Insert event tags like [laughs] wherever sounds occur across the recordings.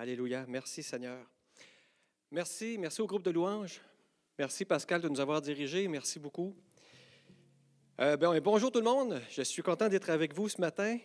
Alléluia. Merci Seigneur. Merci, merci au groupe de louanges. Merci Pascal de nous avoir dirigés. Merci beaucoup. Euh, ben, bonjour tout le monde. Je suis content d'être avec vous ce matin.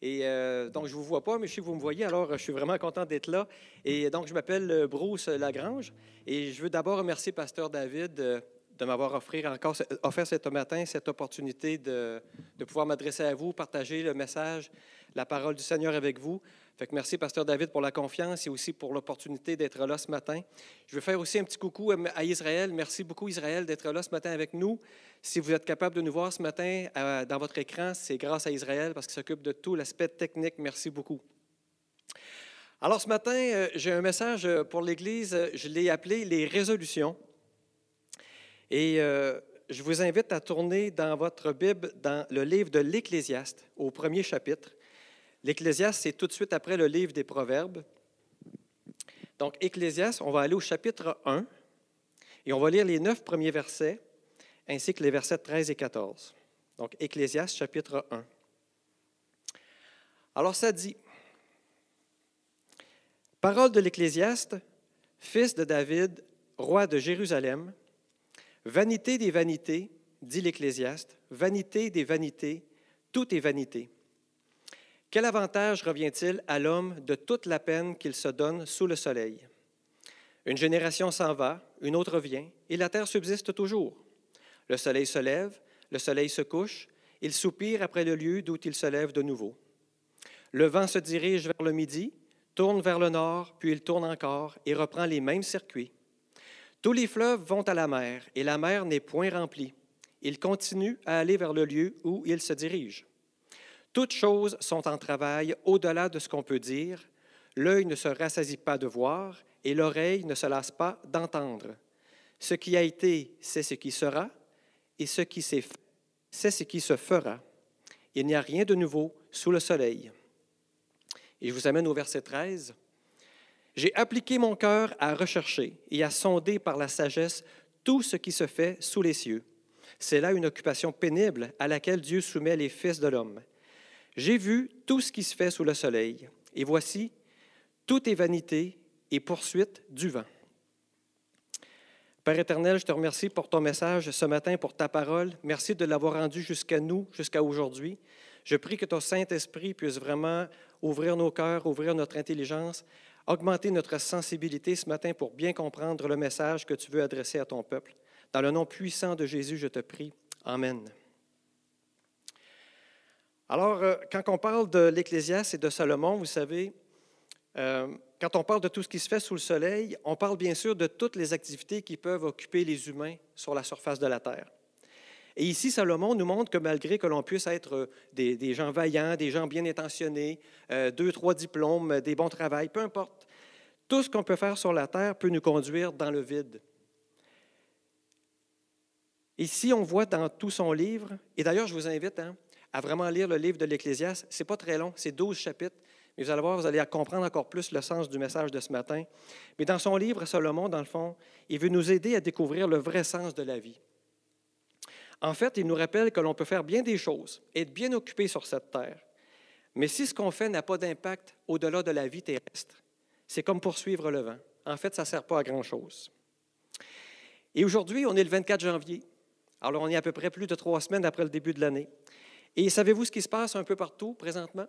Et euh, donc, je ne vous vois pas, mais je sais que vous me voyez, alors je suis vraiment content d'être là. Et donc, je m'appelle euh, Bruce Lagrange et je veux d'abord remercier Pasteur David euh, de m'avoir offert encore offert ce matin cette opportunité de, de pouvoir m'adresser à vous, partager le message, la parole du Seigneur avec vous. Fait que merci, Pasteur David, pour la confiance et aussi pour l'opportunité d'être là ce matin. Je veux faire aussi un petit coucou à Israël. Merci beaucoup, Israël, d'être là ce matin avec nous. Si vous êtes capable de nous voir ce matin euh, dans votre écran, c'est grâce à Israël parce qu'il s'occupe de tout l'aspect technique. Merci beaucoup. Alors, ce matin, euh, j'ai un message pour l'Église. Je l'ai appelé les résolutions. Et euh, je vous invite à tourner dans votre Bible, dans le livre de l'Ecclésiaste, au premier chapitre. L'Ecclésiaste, c'est tout de suite après le livre des Proverbes. Donc, Ecclésiaste, on va aller au chapitre 1 et on va lire les neuf premiers versets ainsi que les versets 13 et 14. Donc, Ecclésiaste, chapitre 1. Alors, ça dit Parole de l'Ecclésiaste, fils de David, roi de Jérusalem, vanité des vanités, dit l'Ecclésiaste, vanité des vanités, tout est vanité. Quel avantage revient-il à l'homme de toute la peine qu'il se donne sous le soleil? Une génération s'en va, une autre vient, et la terre subsiste toujours. Le soleil se lève, le soleil se couche, il soupire après le lieu d'où il se lève de nouveau. Le vent se dirige vers le midi, tourne vers le nord, puis il tourne encore et reprend les mêmes circuits. Tous les fleuves vont à la mer, et la mer n'est point remplie. Il continue à aller vers le lieu où il se dirige. Toutes choses sont en travail au-delà de ce qu'on peut dire. L'œil ne se rassasie pas de voir et l'oreille ne se lasse pas d'entendre. Ce qui a été, c'est ce qui sera, et ce qui s'est fait, c'est ce qui se fera. Il n'y a rien de nouveau sous le soleil. Et je vous amène au verset 13. J'ai appliqué mon cœur à rechercher et à sonder par la sagesse tout ce qui se fait sous les cieux. C'est là une occupation pénible à laquelle Dieu soumet les fils de l'homme. J'ai vu tout ce qui se fait sous le soleil, et voici, tout est vanité et poursuite du vent. Père éternel, je te remercie pour ton message ce matin, pour ta parole. Merci de l'avoir rendu jusqu'à nous, jusqu'à aujourd'hui. Je prie que ton Saint-Esprit puisse vraiment ouvrir nos cœurs, ouvrir notre intelligence, augmenter notre sensibilité ce matin pour bien comprendre le message que tu veux adresser à ton peuple. Dans le nom puissant de Jésus, je te prie. Amen. Alors, euh, quand on parle de l'Ecclésiaste et de Salomon, vous savez, euh, quand on parle de tout ce qui se fait sous le soleil, on parle bien sûr de toutes les activités qui peuvent occuper les humains sur la surface de la Terre. Et ici, Salomon nous montre que malgré que l'on puisse être des, gens vaillants, des gens bien intentionnés, euh, deux, trois diplômes, des bons travails, peu importe, tout ce qu'on peut faire sur la Terre peut nous conduire dans le vide. Ici, on voit dans tout son livre, et d'ailleurs, je vous invite, hein, à vraiment lire le livre de l'Ecclésiaste. Ce n'est pas très long, c'est 12 chapitres. Mais vous allez voir, vous allez comprendre encore plus le sens du message de ce matin. Mais dans son livre, Salomon, dans le fond, il veut nous aider à découvrir le vrai sens de la vie. En fait, il nous rappelle que l'on peut faire bien des choses, être bien occupé sur cette terre. Mais si ce qu'on fait n'a pas d'impact au-delà de la vie terrestre, c'est comme poursuivre le vent. En fait, ça ne sert pas à grand-chose. Et aujourd'hui, on est le 24 janvier. Alors, on est à peu près plus de trois semaines après le début de l'année. Et savez-vous ce qui se passe un peu partout présentement?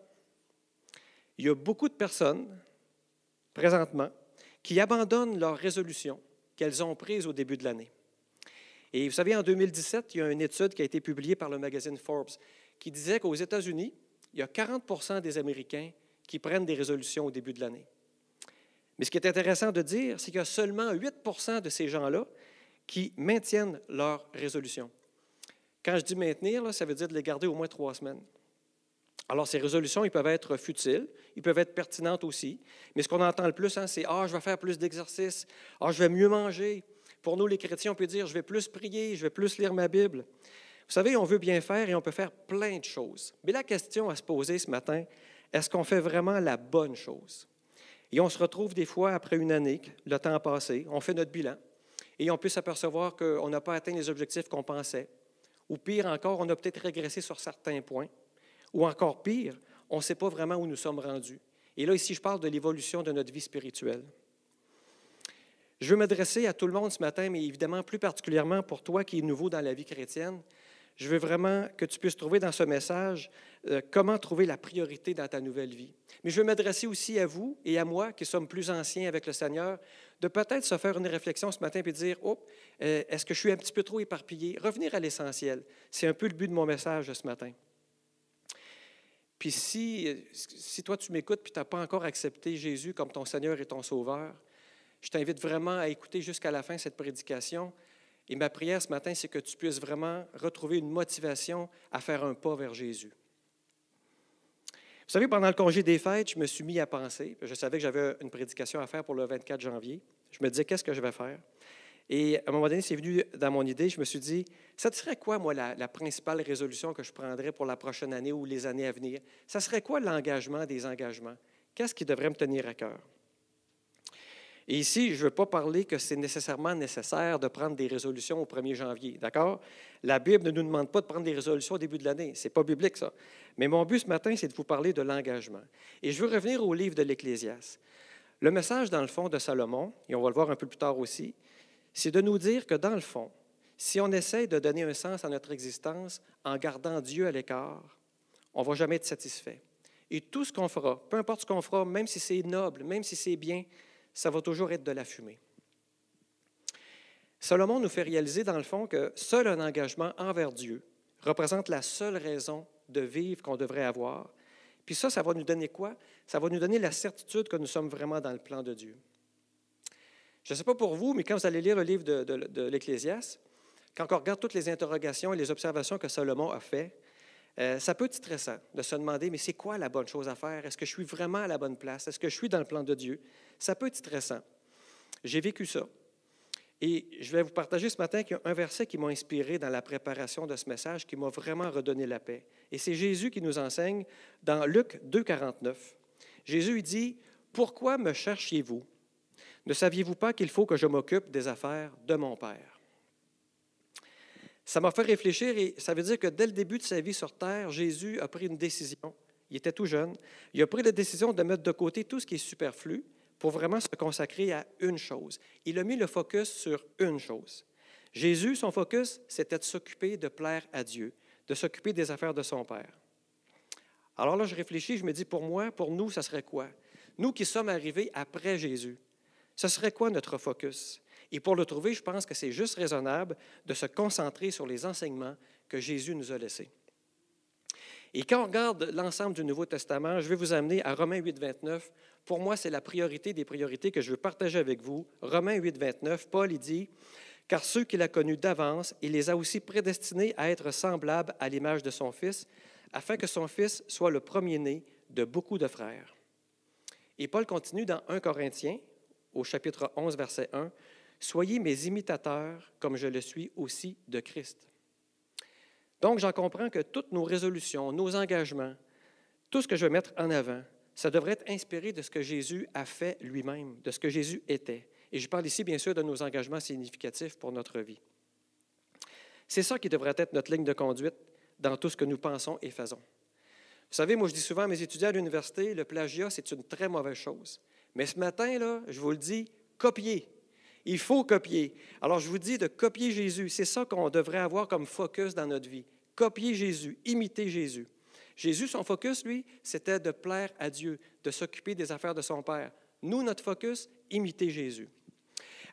Il y a beaucoup de personnes, présentement, qui abandonnent leurs résolutions qu'elles ont prises au début de l'année. Et vous savez, en 2017, il y a une étude qui a été publiée par le magazine Forbes qui disait qu'aux États-Unis, il y a 40 des Américains qui prennent des résolutions au début de l'année. Mais ce qui est intéressant de dire, c'est qu'il y a seulement 8% de ces gens-là qui maintiennent leurs résolutions. Quand je dis maintenir, ça veut dire de les garder au moins trois semaines. Alors, ces résolutions, ils peuvent être futiles, ils peuvent être pertinentes aussi, mais ce qu'on entend le plus, hein, c'est Ah, je vais faire plus d'exercices, Ah, je vais mieux manger. Pour nous, les chrétiens, on peut dire Je vais plus prier, je vais plus lire ma Bible. Vous savez, on veut bien faire et on peut faire plein de choses. Mais la question à se poser ce matin, est-ce qu'on fait vraiment la bonne chose? Et on se retrouve des fois, après une année, le temps a passé, on fait notre bilan et on peut s'apercevoir qu'on n'a pas atteint les objectifs qu'on pensait. Ou pire encore, on a peut-être régressé sur certains points. Ou encore pire, on ne sait pas vraiment où nous sommes rendus. Et là, ici, je parle de l'évolution de notre vie spirituelle. Je veux m'adresser à tout le monde ce matin, mais évidemment plus particulièrement pour toi qui es nouveau dans la vie chrétienne. Je veux vraiment que tu puisses trouver dans ce message euh, comment trouver la priorité dans ta nouvelle vie. Mais je veux m'adresser aussi à vous et à moi qui sommes plus anciens avec le Seigneur, de peut-être se faire une réflexion ce matin et dire, oh, euh, est-ce que je suis un petit peu trop éparpillé? Revenir à l'essentiel. C'est un peu le but de mon message ce matin. Puis si, si toi tu m'écoutes et tu n'as pas encore accepté Jésus comme ton Seigneur et ton Sauveur, je t'invite vraiment à écouter jusqu'à la fin cette prédication. Et ma prière ce matin, c'est que tu puisses vraiment retrouver une motivation à faire un pas vers Jésus. Vous savez, pendant le congé des fêtes, je me suis mis à penser. Je savais que j'avais une prédication à faire pour le 24 janvier. Je me disais, qu'est-ce que je vais faire? Et à un moment donné, c'est venu dans mon idée, je me suis dit, ça serait quoi, moi, la, la, principale résolution que je prendrais pour la prochaine année ou les années à venir? Ça serait quoi l'engagement des engagements? Qu'est-ce qui devrait me tenir à cœur? Et ici, je ne veux pas parler que c'est nécessairement nécessaire de prendre des résolutions au 1er janvier, d'accord? La Bible ne nous demande pas de prendre des résolutions au début de l'année. Ce n'est pas biblique, ça. Mais mon but ce matin, c'est de vous parler de l'engagement. Et je veux revenir au livre de l'Ecclésiaste. Le message, dans le fond, de Salomon, et on va le voir un peu plus tard aussi, c'est de nous dire que, dans le fond, si on essaie de donner un sens à notre existence en gardant Dieu à l'écart, on ne va jamais être satisfait. Et tout ce qu'on fera, peu importe ce qu'on fera, même si c'est noble, même si c'est bien, ça va toujours être de la fumée. Salomon nous fait réaliser, dans le fond, que seul un engagement envers Dieu représente la seule raison de vivre qu'on devrait avoir. Puis ça, ça va nous donner quoi? Ça va nous donner la certitude que nous sommes vraiment dans le plan de Dieu. Je ne sais pas pour vous, mais quand vous allez lire le livre de, l'Ecclésiaste, quand on regarde toutes les interrogations et les observations que Salomon a faites, euh, ça peut être stressant de se demander, mais c'est quoi la bonne chose à faire? Est-ce que je suis vraiment à la bonne place? Est-ce que je suis dans le plan de Dieu? Ça peut être stressant. J'ai vécu ça. Et je vais vous partager ce matin qu'il y a un verset qui m'a inspiré dans la préparation de ce message, qui m'a vraiment redonné la paix. Et c'est Jésus qui nous enseigne dans Luc 2, 49. Jésus dit, Pourquoi me cherchiez-vous? Ne saviez-vous pas qu'il faut que je m'occupe des affaires de mon Père? Ça m'a fait réfléchir et ça veut dire que dès le début de sa vie sur terre, Jésus a pris une décision. Il était tout jeune. Il a pris la décision de mettre de côté tout ce qui est superflu pour vraiment se consacrer à une chose. Il a mis le focus sur une chose. Jésus, son focus, c'était de s'occuper de plaire à Dieu, de s'occuper des affaires de son Père. Alors là, je réfléchis, je me dis, pour moi, pour nous, ça serait quoi? Nous qui sommes arrivés après Jésus, ce serait quoi notre focus? Et pour le trouver, je pense que c'est juste raisonnable de se concentrer sur les enseignements que Jésus nous a laissés. Et quand on regarde l'ensemble du Nouveau Testament, je vais vous amener à Romains 8, 29. Pour moi, c'est la priorité des priorités que je veux partager avec vous. Romains 8, 29, Paul il dit, Car ceux qu'il a connus d'avance, il les a aussi prédestinés à être semblables à l'image de son Fils, afin que son Fils soit le premier-né de beaucoup de frères. Et Paul continue dans 1 Corinthiens, au chapitre 11, verset 1, Soyez mes imitateurs comme je le suis aussi de Christ. Donc, j'en comprends que toutes nos résolutions, nos engagements, tout ce que je vais mettre en avant, ça devrait être inspiré de ce que Jésus a fait lui-même, de ce que Jésus était. Et je parle ici, bien sûr, de nos engagements significatifs pour notre vie. C'est ça qui devrait être notre ligne de conduite dans tout ce que nous pensons et faisons. Vous savez, moi, je dis souvent à mes étudiants à l'université, le plagiat, c'est une très mauvaise chose. Mais ce matin, là, je vous le dis, copiez. Il faut copier. Alors, je vous dis de copier Jésus. C'est ça qu'on devrait avoir comme focus dans notre vie. Copier Jésus, imiter Jésus. Jésus, son focus, lui, c'était de plaire à Dieu, de s'occuper des affaires de son Père. Nous, notre focus, imiter Jésus.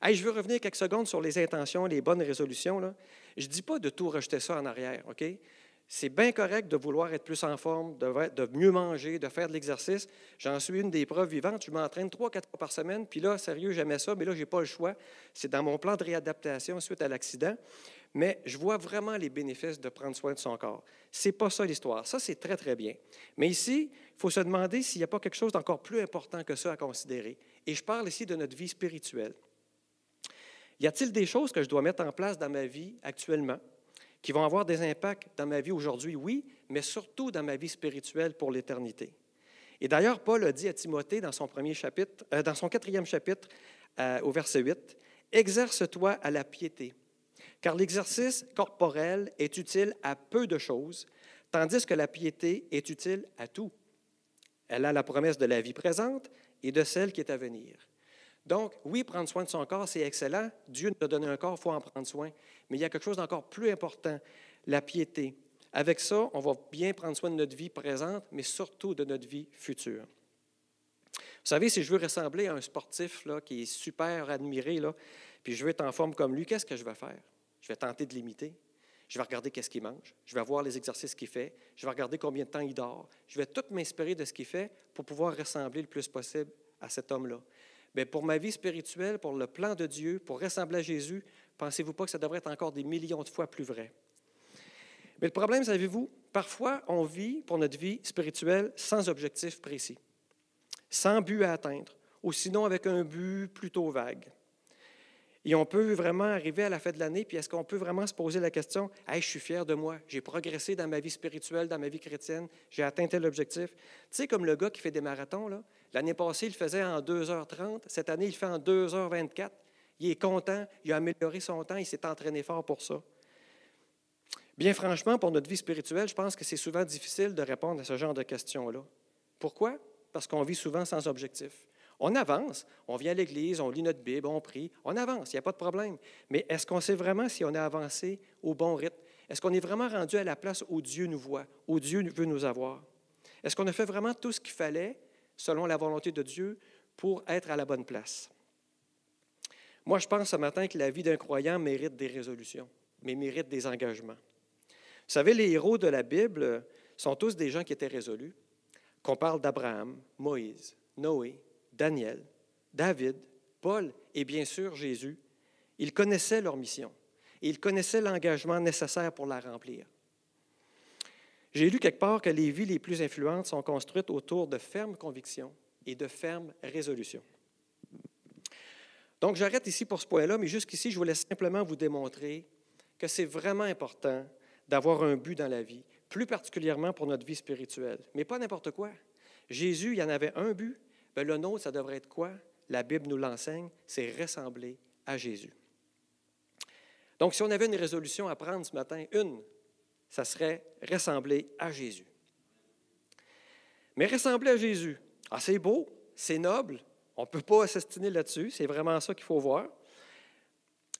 je veux revenir quelques secondes sur les intentions, les bonnes résolutions. Je ne dis pas de tout rejeter ça en arrière? C'est bien correct de vouloir être plus en forme, de, mieux manger, de faire de l'exercice. J'en suis une des preuves vivantes. Je m'entraîne trois, quatre fois par semaine. Puis là, sérieux, j'aimais ça, mais là, je n'ai pas le choix. C'est dans mon plan de réadaptation suite à l'accident. Mais je vois vraiment les bénéfices de prendre soin de son corps. Ce n'est pas ça l'histoire. Ça, c'est très, très bien. Mais ici, il faut se demander s'il n'y a pas quelque chose d'encore plus important que ça à considérer. Et je parle ici de notre vie spirituelle. Y a-t-il des choses que je dois mettre en place dans ma vie actuellement qui vont avoir des impacts dans ma vie aujourd'hui, oui, mais surtout dans ma vie spirituelle pour l'éternité. Et d'ailleurs, Paul a dit à Timothée dans son, premier chapitre, euh, dans son quatrième chapitre, euh, au verset 8, Exerce-toi à la piété, car l'exercice corporel est utile à peu de choses, tandis que la piété est utile à tout, Elle a la promesse de la vie présente et de celle qui est à venir. Donc, oui, prendre soin de son corps, c'est excellent. Dieu nous a donné un corps, il faut en prendre soin. Mais il y a quelque chose d'encore plus important, la piété. Avec ça, on va bien prendre soin de notre vie présente, mais surtout de notre vie future. Vous savez, si je veux ressembler à un sportif là, qui est super admiré, là, puis je veux être en forme comme lui, qu'est-ce que je vais faire? Je vais tenter de l'imiter. Je vais regarder qu'est-ce qu'il mange. Je vais voir les exercices qu'il fait. Je vais regarder combien de temps il dort. Je vais tout m'inspirer de ce qu'il fait pour pouvoir ressembler le plus possible à cet homme-là. Mais pour ma vie spirituelle, pour le plan de Dieu, pour ressembler à Jésus, pensez-vous pas que ça devrait être encore des millions de fois plus vrai? Mais le problème, savez-vous, parfois on vit pour notre vie spirituelle sans objectif précis, sans but à atteindre, ou sinon avec un but plutôt vague. Et on peut vraiment arriver à la fin de l'année, puis est-ce qu'on peut vraiment se poser la question Hey, je suis fier de moi, j'ai progressé dans ma vie spirituelle, dans ma vie chrétienne, j'ai atteint tel objectif. Tu sais, comme le gars qui fait des marathons, l'année passée, il faisait en 2h30, cette année, il fait en 2h24. Il est content, il a amélioré son temps, il s'est entraîné fort pour ça. Bien franchement, pour notre vie spirituelle, je pense que c'est souvent difficile de répondre à ce genre de questions-là. Pourquoi? Parce qu'on vit souvent sans objectif. On avance, on vient à l'Église, on lit notre Bible, on prie, on avance, il n'y a pas de problème. Mais est-ce qu'on sait vraiment si on a avancé au bon rythme? Est-ce qu'on est vraiment rendu à la place où Dieu nous voit, où Dieu veut nous avoir? Est-ce qu'on a fait vraiment tout ce qu'il fallait, selon la volonté de Dieu, pour être à la bonne place? Moi, je pense ce matin que la vie d'un croyant mérite des résolutions, mais mérite des engagements. Vous savez, les héros de la Bible sont tous des gens qui étaient résolus. Qu'on parle d'Abraham, Moïse, Noé, Daniel, David, Paul et bien sûr Jésus, ils connaissaient leur mission et ils connaissaient l'engagement nécessaire pour la remplir. J'ai lu quelque part que les vies les plus influentes sont construites autour de fermes convictions et de fermes résolutions. Donc j'arrête ici pour ce point-là, mais jusqu'ici, je voulais simplement vous démontrer que c'est vraiment important d'avoir un but dans la vie, plus particulièrement pour notre vie spirituelle. Mais pas n'importe quoi. Jésus, il y en avait un but, Bien, le nôtre, ça devrait être quoi? La Bible nous l'enseigne, c'est ressembler à Jésus. Donc, si on avait une résolution à prendre ce matin, une, ça serait ressembler à Jésus. Mais ressembler à Jésus, ah, c'est beau, c'est noble, on ne peut pas s'estiner là-dessus, c'est vraiment ça qu'il faut voir.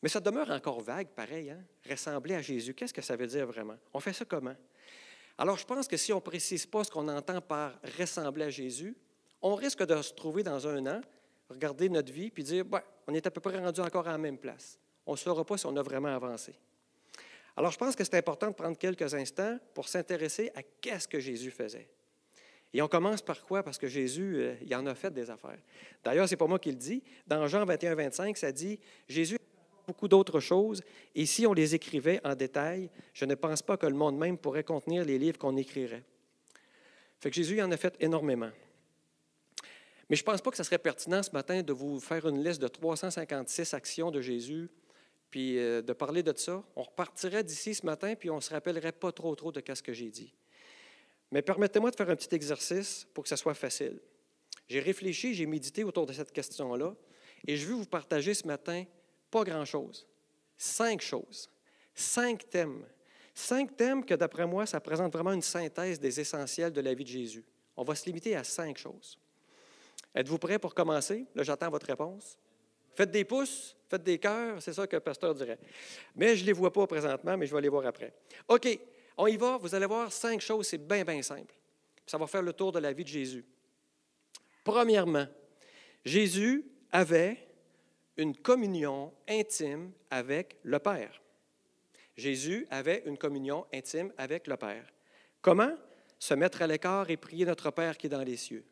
Mais ça demeure encore vague, pareil, hein? ressembler à Jésus. Qu'est-ce que ça veut dire vraiment? On fait ça comment? Alors, je pense que si on ne précise pas ce qu'on entend par ressembler à Jésus, on risque de se trouver dans un an, regarder notre vie, puis dire, on est à peu près rendu encore à la même place. On ne saura pas si on a vraiment avancé. Alors, je pense que c'est important de prendre quelques instants pour s'intéresser à qu'est-ce que Jésus faisait. Et on commence par quoi? Parce que Jésus, euh, il en a fait des affaires. D'ailleurs, ce n'est pas moi qui le dis. Dans Jean 21, 25, ça dit, Jésus beaucoup d'autres choses, et si on les écrivait en détail, je ne pense pas que le monde même pourrait contenir les livres qu'on écrirait. Fait que Jésus en a fait énormément. Mais je ne pense pas que ce serait pertinent ce matin de vous faire une liste de 356 actions de Jésus, puis euh, de parler de ça. On repartirait d'ici ce matin, puis on ne se rappellerait pas trop trop de ce que j'ai dit. Mais permettez-moi de faire un petit exercice pour que ce soit facile. J'ai réfléchi, j'ai médité autour de cette question-là, et je veux vous partager ce matin pas grand-chose. Cinq choses. Cinq thèmes. Cinq thèmes que, d'après moi, ça présente vraiment une synthèse des essentiels de la vie de Jésus. On va se limiter à cinq choses. Êtes-vous prêts pour commencer? Là, j'attends votre réponse. Faites des pouces, faites des cœurs, c'est ça que le pasteur dirait. Mais je ne les vois pas présentement, mais je vais les voir après. OK, on y va. Vous allez voir cinq choses, c'est bien, bien simple. Ça va faire le tour de la vie de Jésus. Premièrement, Jésus avait une communion intime avec le Père. Jésus avait une communion intime avec le Père. Comment? Se mettre à l'écart et prier notre Père qui est dans les cieux.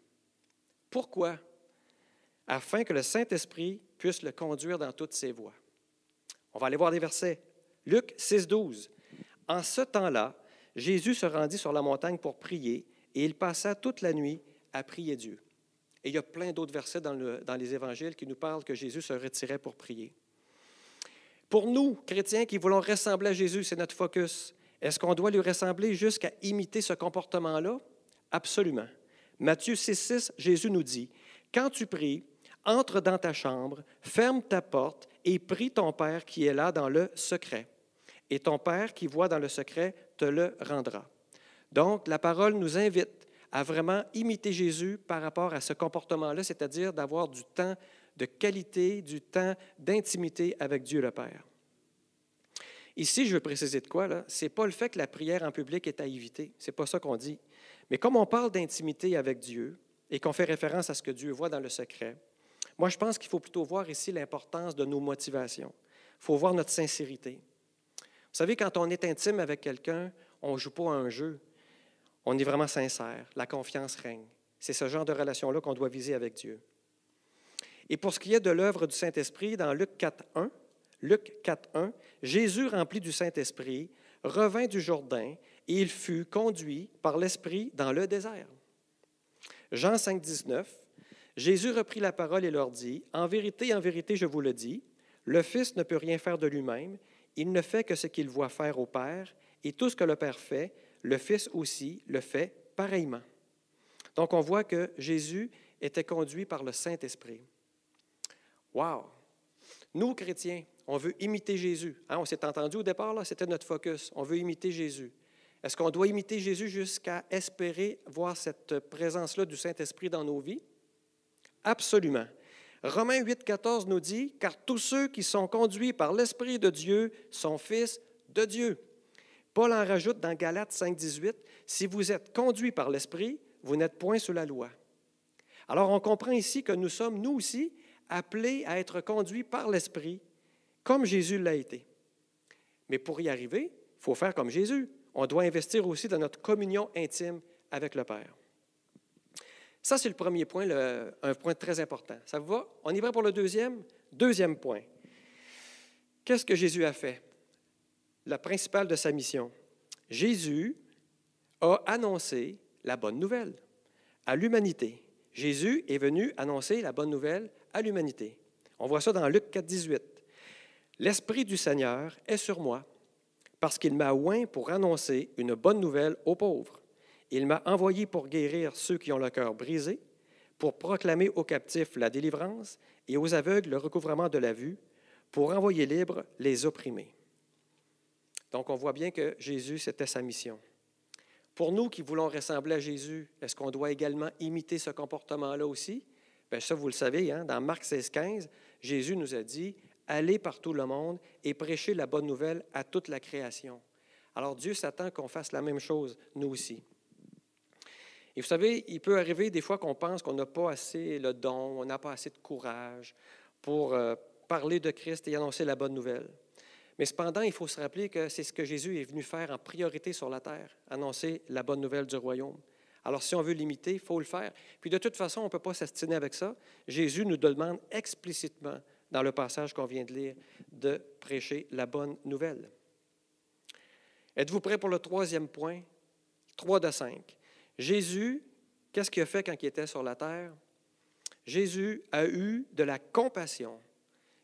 Pourquoi? Afin que le Saint-Esprit puisse le conduire dans toutes ses voies. On va aller voir des versets. Luc 6, 12. En ce temps-là, Jésus se rendit sur la montagne pour prier et il passa toute la nuit à prier Dieu. Et il y a plein d'autres versets dans, dans, les évangiles qui nous parlent que Jésus se retirait pour prier. Pour nous, chrétiens qui voulons ressembler à Jésus, c'est notre focus. Est-ce qu'on doit lui ressembler jusqu'à imiter ce comportement-là? Absolument. Matthieu 6, 6, Jésus nous dit, Quand tu pries, entre dans ta chambre, ferme ta porte et prie ton Père qui est là dans le secret. Et ton Père qui voit dans le secret te le rendra. Donc, la parole nous invite à vraiment imiter Jésus par rapport à ce comportement-là, c'est-à-dire d'avoir du temps de qualité, du temps d'intimité avec Dieu le Père. Ici, je veux préciser de quoi, là, c'est pas le fait que la prière en public est à éviter, c'est pas ça qu'on dit. Mais comme on parle d'intimité avec Dieu et qu'on fait référence à ce que Dieu voit dans le secret, moi, je pense qu'il faut plutôt voir ici l'importance de nos motivations. Il faut voir notre sincérité. Vous savez, quand on est intime avec quelqu'un, on ne joue pas à un jeu. On est vraiment sincère. La confiance règne. C'est ce genre de relation-là qu'on doit viser avec Dieu. Et pour ce qui est de l'œuvre du Saint-Esprit, dans Luc 4.1, Luc 4.1, Jésus, rempli du Saint-Esprit, revint du Jourdain il fut conduit par l'Esprit dans le désert. Jean 5, 19, Jésus reprit la parole et leur dit, En vérité, en vérité, je vous le dis, le Fils ne peut rien faire de lui-même, il ne fait que ce qu'il voit faire au Père, et tout ce que le Père fait, le Fils aussi le fait pareillement. Donc on voit que Jésus était conduit par le Saint-Esprit. Wow! Nous, chrétiens, on veut imiter Jésus. Hein, on s'est entendu au départ, là, c'était notre focus. On veut imiter Jésus. Est-ce qu'on doit imiter Jésus jusqu'à espérer voir cette présence-là du Saint-Esprit dans nos vies? Absolument. Romains 8, 14 nous dit, car tous ceux qui sont conduits par l'Esprit de Dieu sont fils de Dieu. Paul en rajoute dans Galates 5, 18, si vous êtes conduits par l'Esprit, vous n'êtes point sous la loi. Alors on comprend ici que nous sommes, nous aussi, appelés à être conduits par l'Esprit, comme Jésus l'a été. Mais pour y arriver, il faut faire comme Jésus. On doit investir aussi dans notre communion intime avec le Père. Ça, c'est le premier point, un point très important. Ça vous va? On y va pour le deuxième? Deuxième point. Qu'est-ce que Jésus a fait? La principale de sa mission. Jésus a annoncé la bonne nouvelle à l'humanité. Jésus est venu annoncer la bonne nouvelle à l'humanité. On voit ça dans Luc 4, 18. L'Esprit du Seigneur est sur moi, parce qu'il m'a oint pour annoncer une bonne nouvelle aux pauvres. Il m'a envoyé pour guérir ceux qui ont le cœur brisé, pour proclamer aux captifs la délivrance et aux aveugles le recouvrement de la vue, pour envoyer libres les opprimés. Donc on voit bien que Jésus, c'était sa mission. Pour nous qui voulons ressembler à Jésus, est-ce qu'on doit également imiter ce comportement-là aussi? Bien, ça, vous le savez, hein? dans Marc 16, 15, Jésus nous a dit Allez par tout le monde et prêchez la bonne nouvelle à toute la création. Alors Dieu s'attend qu'on fasse la même chose, nous aussi. Et vous savez, il peut arriver des fois qu'on pense qu'on n'a pas assez le don, on n'a pas assez de courage pour euh, parler de Christ et annoncer la bonne nouvelle. Mais cependant, il faut se rappeler que c'est ce que Jésus est venu faire en priorité sur la terre, annoncer la bonne nouvelle du royaume. Alors, si on veut l'imiter, il faut le faire. Puis, de toute façon, on ne peut pas s'astiner avec ça. Jésus nous demande explicitement, dans le passage qu'on vient de lire, de prêcher la bonne nouvelle. Êtes-vous prêt pour le troisième point? Trois de cinq. Jésus, qu'est-ce qu'il a fait quand il était sur la terre? Jésus a eu de la compassion.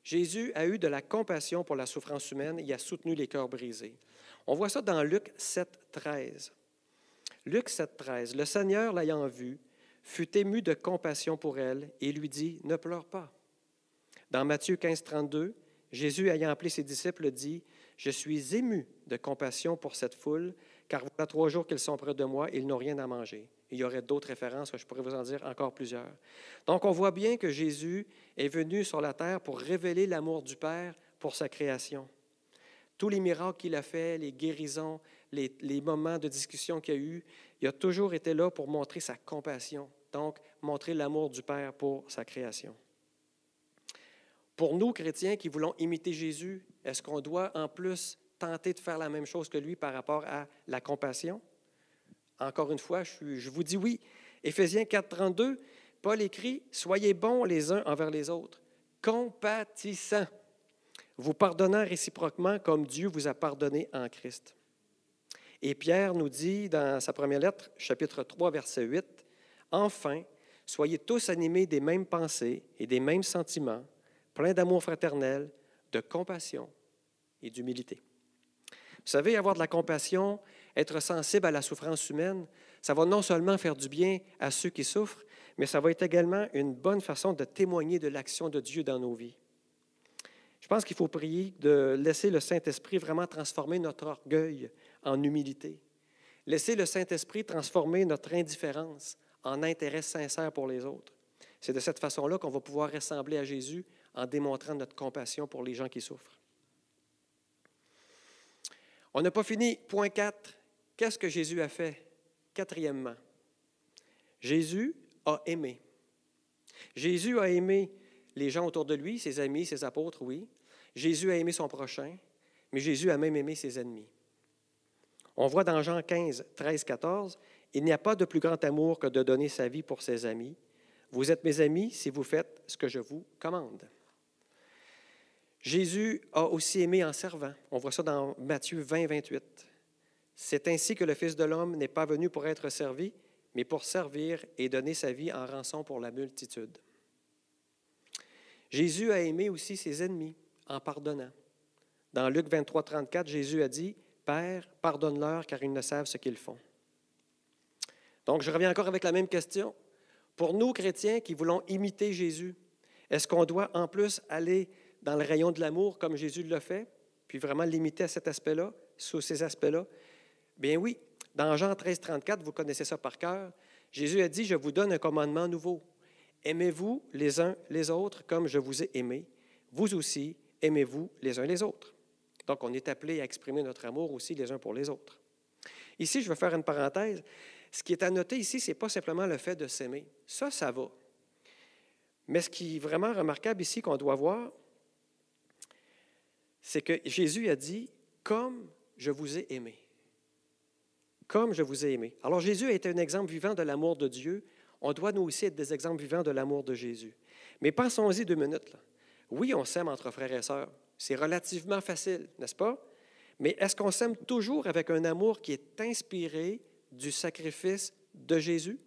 Jésus a eu de la compassion pour la souffrance humaine et a soutenu les cœurs brisés. On voit ça dans Luc 7, 13. Luc 7, 13. Le Seigneur, l'ayant vu, fut ému de compassion pour elle et lui dit Ne pleure pas. Dans Matthieu 15, 32, Jésus, ayant appelé ses disciples, dit Je suis ému de compassion pour cette foule car voilà trois jours qu'ils sont près de moi et ils n'ont rien à manger. Il y aurait d'autres références, je pourrais vous en dire encore plusieurs. Donc on voit bien que Jésus est venu sur la terre pour révéler l'amour du Père pour sa création. Tous les miracles qu'il a faits, les guérisons, les, les moments de discussion qu'il a eu, il a toujours été là pour montrer sa compassion, donc montrer l'amour du Père pour sa création. Pour nous, chrétiens qui voulons imiter Jésus, est-ce qu'on doit en plus tenter de faire la même chose que lui par rapport à la compassion? Encore une fois, je, vous dis oui. Éphésiens 4, 32, Paul écrit Soyez bons les uns envers les autres, compatissants, vous pardonnant réciproquement comme Dieu vous a pardonné en Christ. Et Pierre nous dit dans sa première lettre, chapitre 3, verset 8, Enfin, soyez tous animés des mêmes pensées et des mêmes sentiments, pleins d'amour fraternel, de compassion et d'humilité. Vous savez, avoir de la compassion, être sensible à la souffrance humaine, ça va non seulement faire du bien à ceux qui souffrent, mais ça va être également une bonne façon de témoigner de l'action de Dieu dans nos vies. Je pense qu'il faut prier de laisser le Saint-Esprit vraiment transformer notre orgueil en humilité. Laissez le Saint-Esprit transformer notre indifférence en intérêt sincère pour les autres. C'est de cette façon-là qu'on va pouvoir ressembler à Jésus en démontrant notre compassion pour les gens qui souffrent. On n'a pas fini. Point 4. Qu'est-ce que Jésus a fait? Quatrièmement, Jésus a aimé. Jésus a aimé les gens autour de lui, ses amis, ses apôtres, oui. Jésus a aimé son prochain, mais Jésus a même aimé ses ennemis. On voit dans Jean 15, 13, 14, Il n'y a pas de plus grand amour que de donner sa vie pour ses amis. Vous êtes mes amis si vous faites ce que je vous commande. Jésus a aussi aimé en servant. On voit ça dans Matthieu 20, 28. C'est ainsi que le Fils de l'homme n'est pas venu pour être servi, mais pour servir et donner sa vie en rançon pour la multitude. Jésus a aimé aussi ses ennemis en pardonnant. Dans Luc 23, 34, Jésus a dit, Père, pardonne-leur car ils ne savent ce qu'ils font. Donc, je reviens encore avec la même question. Pour nous, chrétiens qui voulons imiter Jésus, est-ce qu'on doit en plus aller dans le rayon de l'amour comme Jésus l'a fait, puis vraiment limiter à cet aspect-là, sous ces aspects-là? Bien oui, dans Jean 13, 34, vous connaissez ça par cœur, Jésus a dit, je vous donne un commandement nouveau. Aimez-vous les uns les autres comme je vous ai aimé. Vous aussi, aimez-vous les uns les autres. Donc, on est appelé à exprimer notre amour aussi les uns pour les autres. Ici, je vais faire une parenthèse. Ce qui est à noter ici, ce n'est pas simplement le fait de s'aimer. Ça, ça va. Mais ce qui est vraiment remarquable ici qu'on doit voir, c'est que Jésus a dit, comme je vous ai aimé. Comme je vous ai aimé. Alors Jésus a été un exemple vivant de l'amour de Dieu. On doit nous aussi être des exemples vivants de l'amour de Jésus. Mais pensons-y deux minutes. Là. Oui, on s'aime entre frères et sœurs. C'est relativement facile, n'est-ce pas? Mais est-ce qu'on s'aime toujours avec un amour qui est inspiré du sacrifice de Jésus?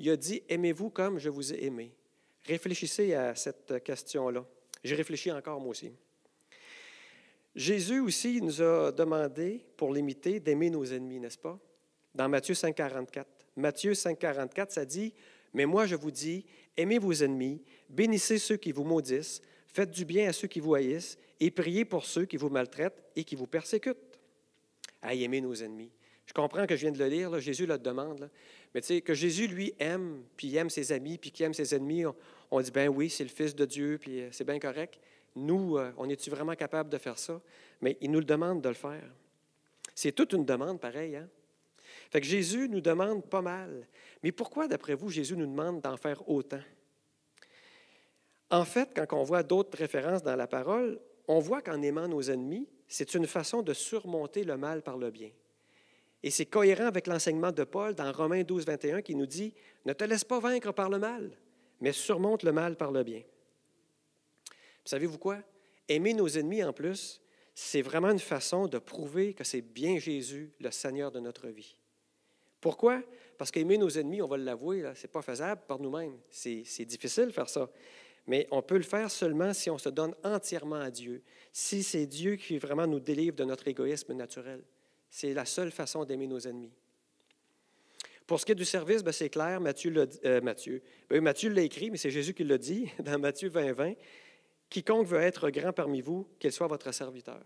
Il a dit, aimez-vous comme je vous ai aimé. Réfléchissez à cette question-là. J'ai réfléchi encore moi aussi. Jésus aussi nous a demandé, pour l'imiter, d'aimer nos ennemis, n'est-ce pas? Dans Matthieu 5, 44. Matthieu 5, 44, ça dit, Mais moi je vous dis, aimez vos ennemis, bénissez ceux qui vous maudissent, faites du bien à ceux qui vous haïssent, et priez pour ceux qui vous maltraitent et qui vous persécutent. À aimer nos ennemis. Je comprends que je viens de le lire, Jésus le demande. Mais tu sais, que Jésus, lui, aime, puis aime ses amis, puis qu'il aime ses ennemis, on, dit, ben oui, c'est le Fils de Dieu, puis euh, c'est bien correct. Nous, euh, on est-tu vraiment capable de faire ça? Mais il nous le demande de le faire. C'est toute une demande pareille. Hein? Fait que Jésus nous demande pas mal. Mais pourquoi, d'après vous, Jésus nous demande d'en faire autant? En fait, quand on voit d'autres références dans la parole, on voit qu'en aimant nos ennemis, c'est une façon de surmonter le mal par le bien. Et c'est cohérent avec l'enseignement de Paul dans Romains 12, 21 qui nous dit Ne te laisse pas vaincre par le mal, mais surmonte le mal par le bien. Savez-vous quoi? Aimer nos ennemis en plus, c'est vraiment une façon de prouver que c'est bien Jésus, le Seigneur de notre vie. Pourquoi? Parce qu'aimer nos ennemis, on va l'avouer, ce n'est pas faisable par nous-mêmes. C'est difficile de faire ça. Mais on peut le faire seulement si on se donne entièrement à Dieu, si c'est Dieu qui vraiment nous délivre de notre égoïsme naturel. C'est la seule façon d'aimer nos ennemis. Pour ce qui est du service, ben, c'est clair, Matthieu l'a euh, Matthieu. Ben, écrit, mais c'est Jésus qui l'a dit [laughs] dans Matthieu 20, 20. Quiconque veut être grand parmi vous, qu'il soit votre serviteur.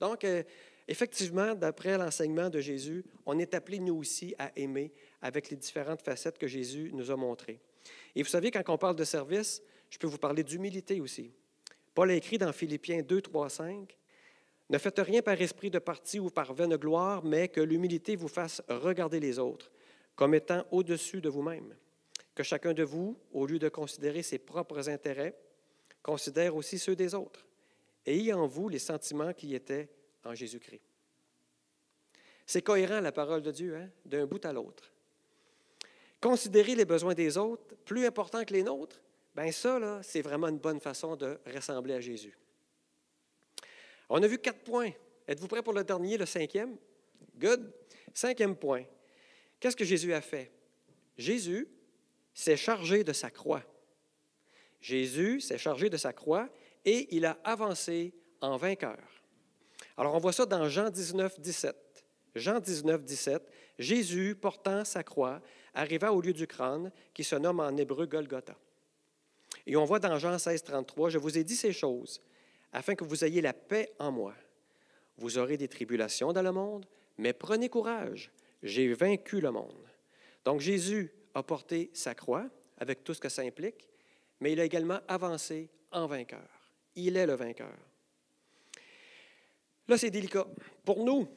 Donc, euh, effectivement, d'après l'enseignement de Jésus, on est appelé nous aussi à aimer avec les différentes facettes que Jésus nous a montrées. Et vous savez, quand on parle de service, je peux vous parler d'humilité aussi. Paul a écrit dans Philippiens 2, 3, 5 ne faites rien par esprit de parti ou par vaine gloire, mais que l'humilité vous fasse regarder les autres comme étant au-dessus de vous-même. Que chacun de vous, au lieu de considérer ses propres intérêts, considère aussi ceux des autres. Ayez en vous les sentiments qui étaient en Jésus-Christ. C'est cohérent la parole de Dieu, hein, d'un bout à l'autre. Considérer les besoins des autres plus importants que les nôtres, bien ça, c'est vraiment une bonne façon de ressembler à Jésus. On a vu quatre points. Êtes-vous prêt pour le dernier, le cinquième? Good. Cinquième point. Qu'est-ce que Jésus a fait? Jésus s'est chargé de sa croix. Jésus s'est chargé de sa croix et il a avancé en vainqueur. Alors on voit ça dans Jean 19, 17. Jean 19, 17, Jésus, portant sa croix, arriva au lieu du crâne qui se nomme en hébreu Golgotha. Et on voit dans Jean 16, 33, Je vous ai dit ces choses afin que vous ayez la paix en moi. Vous aurez des tribulations dans le monde, mais prenez courage. j'ai vaincu le monde. Donc Jésus a porté sa croix avec tout ce que ça implique, mais il a également avancé en vainqueur. Il est le vainqueur. Là, c'est délicat. Pour nous,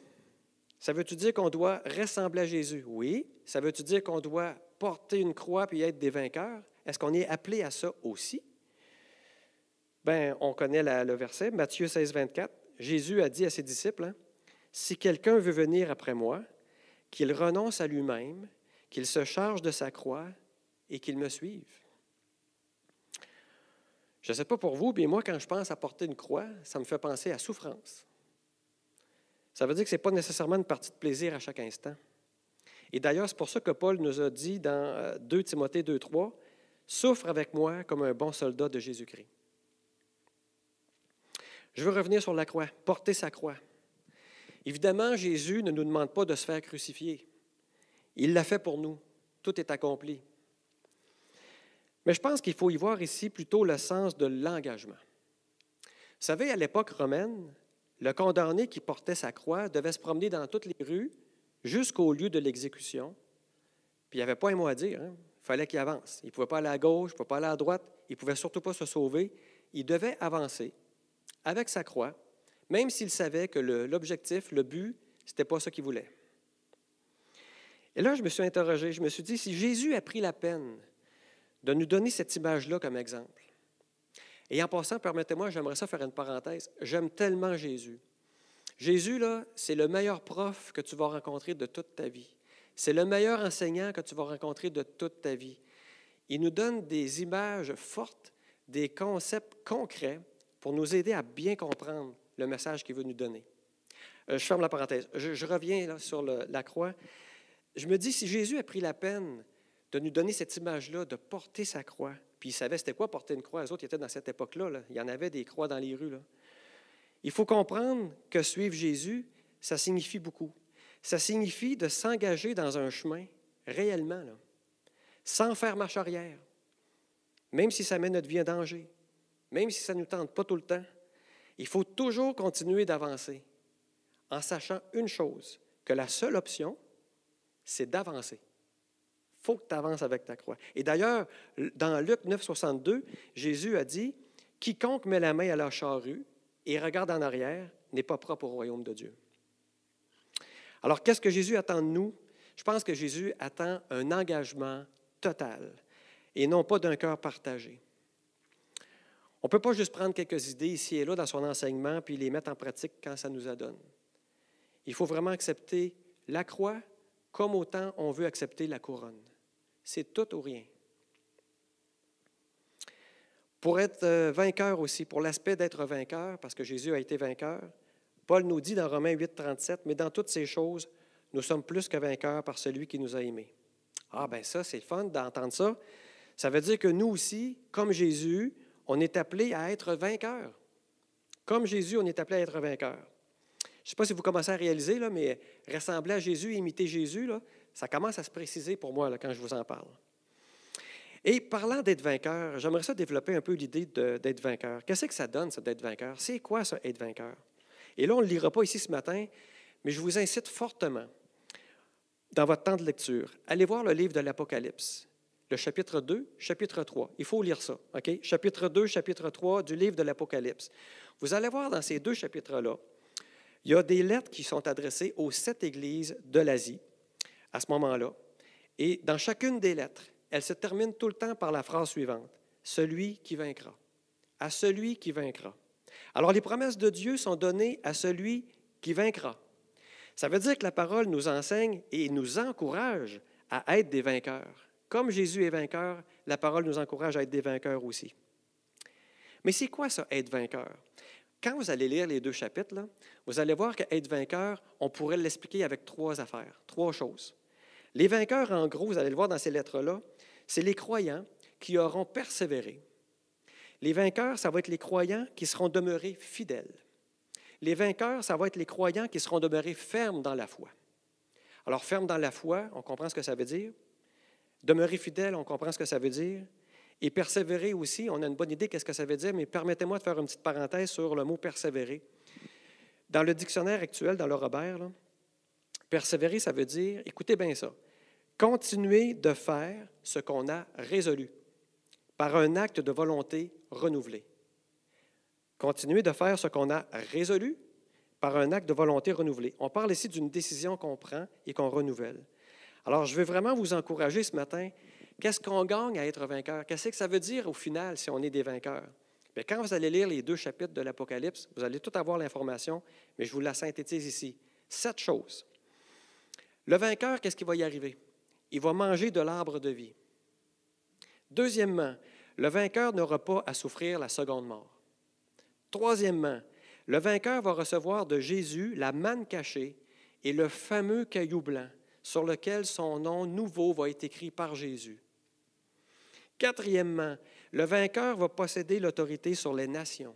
ça veut-tu dire qu'on doit ressembler à Jésus? Oui. Ça veut-tu dire qu'on doit porter une croix puis être des vainqueurs? Est-ce qu'on est appelé à ça aussi? Bien, on connaît le verset, Matthieu 16, 24. Jésus a dit à ses disciples, hein, Si quelqu'un veut venir après moi, qu'il renonce à lui-même, qu'il se charge de sa croix et qu'il me suive. Je ne sais pas pour vous, mais moi, quand je pense à porter une croix, ça me fait penser à souffrance. Ça veut dire que ce n'est pas nécessairement une partie de plaisir à chaque instant. Et d'ailleurs, c'est pour ça que Paul nous a dit dans 2 euh, Timothée 2, 3, Souffre avec moi comme un bon soldat de Jésus-Christ. Je veux revenir sur la croix, porter sa croix. Évidemment, Jésus ne nous demande pas de se faire crucifier. Il l'a fait pour nous. Tout est accompli. Mais je pense qu'il faut y voir ici plutôt le sens de l'engagement. Vous savez, à l'époque romaine, le condamné qui portait sa croix devait se promener dans toutes les rues jusqu'au lieu de l'exécution. Puis il n'y avait pas un mot à dire. Hein. Il fallait qu'il avance. Il ne pouvait pas aller à gauche, il ne pouvait pas aller à droite, il ne pouvait surtout pas se sauver. Il devait avancer avec sa croix, même s'il savait que l'objectif, le, but, ce n'était pas ce qu'il voulait. Et là, je me suis interrogé, je me suis dit, si Jésus a pris la peine de nous donner cette image-là comme exemple, et en passant, permettez-moi, j'aimerais ça faire une parenthèse, j'aime tellement Jésus. Jésus, là, c'est le meilleur prof que tu vas rencontrer de toute ta vie. C'est le meilleur enseignant que tu vas rencontrer de toute ta vie. Il nous donne des images fortes, des concepts concrets pour nous aider à bien comprendre le message qu'il veut nous donner. Euh, je ferme la parenthèse. Je, reviens sur la croix. Je me dis, si Jésus a pris la peine de nous donner cette image-là, de porter sa croix, puis il savait c'était quoi porter une croix, les autres étaient dans cette époque-là, il y en avait des croix dans les rues. Il faut comprendre que suivre Jésus, ça signifie beaucoup. Ça signifie de s'engager dans un chemin réellement, sans faire marche arrière, même si ça met notre vie en danger, même si ça ne nous tente pas tout le temps, il faut toujours continuer d'avancer en sachant une chose, que la seule option, c'est d'avancer. Faut que tu avances avec ta croix. Et d'ailleurs, dans Luc 9, 62, Jésus a dit, Quiconque met la main à la charrue et regarde en arrière n'est pas propre au royaume de Dieu. Alors, qu'est-ce que Jésus attend de nous? Je pense que Jésus attend un engagement total et non pas d'un cœur partagé. On ne peut pas juste prendre quelques idées ici et là dans son enseignement puis les mettre en pratique quand ça nous adonne. Il faut vraiment accepter la croix comme autant on veut accepter la couronne. C'est tout ou rien. Pour être euh, vainqueur aussi, pour l'aspect d'être vainqueur, parce que Jésus a été vainqueur, Paul nous dit dans Romains 8, 37, Mais dans toutes ces choses, nous sommes plus que vainqueurs par celui qui nous a aimés. Ah, ben ça, c'est fun d'entendre ça. Ça veut dire que nous aussi, comme Jésus, on est appelé à être vainqueur. Comme Jésus, on est appelé à être vainqueur. Je ne sais pas si vous commencez à réaliser, là, mais ressembler à Jésus, imiter Jésus, ça commence à se préciser pour moi quand je vous en parle. Et parlant d'être vainqueur, j'aimerais ça développer un peu l'idée d'être vainqueur. Qu'est-ce que ça donne, ça, d'être vainqueur? C'est quoi, ça, être vainqueur? Et là, on ne le lira pas ici ce matin, mais je vous incite fortement, dans votre temps de lecture, allez voir le livre de l'Apocalypse le chapitre 2, chapitre 3. Il faut lire ça. OK? Chapitre 2, chapitre 3 du livre de l'Apocalypse. Vous allez voir dans ces deux chapitres-là, il y a des lettres qui sont adressées aux sept églises de l'Asie à ce moment-là. Et dans chacune des lettres, elles se terminent tout le temps par la phrase suivante Celui qui vaincra. À celui qui vaincra. Alors, les promesses de Dieu sont données à celui qui vaincra. Ça veut dire que la parole nous enseigne et nous encourage à être des vainqueurs. Comme Jésus est vainqueur, la parole nous encourage à être des vainqueurs aussi. Mais c'est quoi ça, être vainqueur? Quand vous allez lire les deux chapitres, vous allez voir qu'être vainqueur, on pourrait l'expliquer avec trois affaires, trois choses. Les vainqueurs, en gros, vous allez le voir dans ces lettres-là, c'est les croyants qui auront persévéré. Les vainqueurs, ça va être les croyants qui seront demeurés fidèles. Les vainqueurs, ça va être les croyants qui seront demeurés fermes dans la foi. Alors, ferme dans la foi, on comprend ce que ça veut dire. Demeurer fidèle, on comprend ce que ça veut dire. Et persévérer aussi, on a une bonne idée qu'est-ce que ça veut dire, mais permettez-moi de faire une petite parenthèse sur le mot persévérer. Dans le dictionnaire actuel, dans le Robert, Persévérer, ça veut dire, écoutez bien ça, continuer de faire ce qu'on a résolu par un acte de volonté renouvelé. Continuer de faire ce qu'on a résolu par un acte de volonté renouvelé. On parle ici d'une décision qu'on prend et qu'on renouvelle. Alors, je veux vraiment vous encourager ce matin. Qu'est-ce qu'on gagne à être vainqueur? Qu'est-ce que ça veut dire au final si on est des vainqueurs? Bien, quand vous allez lire les deux chapitres de l'Apocalypse, vous allez tout avoir l'information, mais je vous la synthétise ici. Sept choses. Le vainqueur, qu'est-ce qui va y arriver? Il va manger de l'arbre de vie. Deuxièmement, le vainqueur n'aura pas à souffrir la seconde mort. Troisièmement, le vainqueur va recevoir de Jésus la manne cachée et le fameux caillou blanc sur lequel son nom nouveau va être écrit par Jésus. Quatrièmement, le vainqueur va posséder l'autorité sur les nations.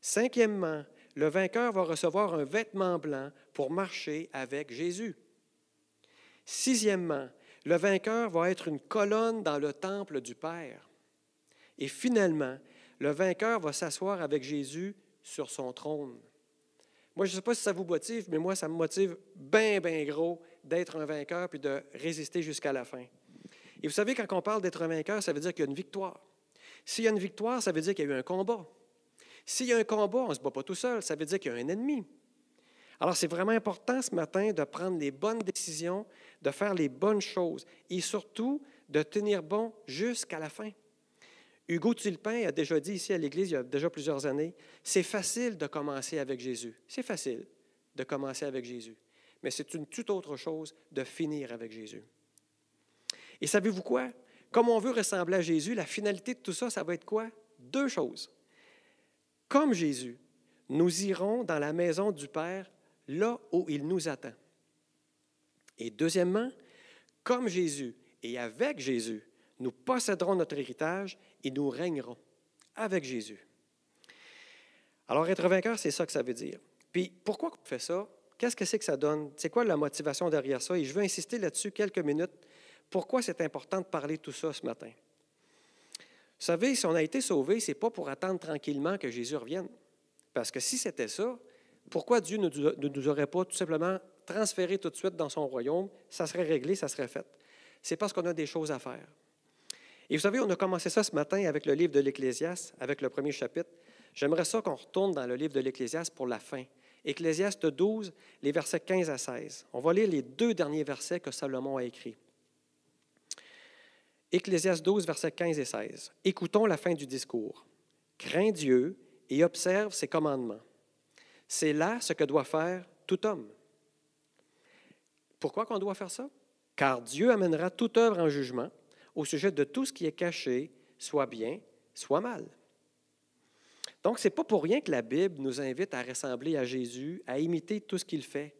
Cinquièmement, le vainqueur va recevoir un vêtement blanc pour marcher avec Jésus. Sixièmement, le vainqueur va être une colonne dans le temple du Père. Et finalement, le vainqueur va s'asseoir avec Jésus sur son trône. Moi, je ne sais pas si ça vous motive, mais moi, ça me motive bien, bien gros d'être un vainqueur puis de résister jusqu'à la fin. Et vous savez, quand on parle d'être un vainqueur, ça veut dire qu'il y a une victoire. S'il y a une victoire, ça veut dire qu'il y a eu un combat. S'il y a un combat, on ne se bat pas tout seul, ça veut dire qu'il y a un ennemi. Alors, c'est vraiment important ce matin de prendre les bonnes décisions, de faire les bonnes choses et surtout de tenir bon jusqu'à la fin. Hugo Tulpin a déjà dit ici à l'Église, il y a déjà plusieurs années, c'est facile de commencer avec Jésus. C'est facile de commencer avec Jésus. Mais c'est une toute autre chose de finir avec Jésus. Et savez-vous quoi? Comme on veut ressembler à Jésus, la finalité de tout ça, ça va être quoi? Deux choses. Comme Jésus, nous irons dans la maison du Père là où il nous attend. Et deuxièmement, comme Jésus et avec Jésus, nous posséderons notre héritage et nous régnerons avec Jésus. Alors, être vainqueur, c'est ça que ça veut dire. Puis, pourquoi on fait ça? Qu'est-ce que c'est que ça donne? C'est quoi la motivation derrière ça? Et je veux insister là-dessus quelques minutes. Pourquoi c'est important de parler tout ça ce matin? Vous savez, si on a été sauvé, ce n'est pas pour attendre tranquillement que Jésus revienne. Parce que si c'était ça, pourquoi Dieu ne nous aurait pas tout simplement transféré tout de suite dans son royaume? Ça serait réglé, ça serait fait. C'est parce qu'on a des choses à faire. Et vous savez, on a commencé ça ce matin avec le livre de l'Ecclésiaste, avec le premier chapitre. J'aimerais ça qu'on retourne dans le livre de l'Ecclésiaste pour la fin. Ecclésiaste 12, les versets 15 à 16. On va lire les deux derniers versets que Salomon a écrits. Ecclésiaste 12, versets 15 et 16. Écoutons la fin du discours. Crains Dieu et observe ses commandements. C'est là ce que doit faire tout homme. Pourquoi qu'on doit faire ça? Car Dieu amènera toute œuvre en jugement au sujet de tout ce qui est caché, soit bien, soit mal. Donc, ce n'est pas pour rien que la Bible nous invite à ressembler à Jésus, à imiter tout ce qu'il fait.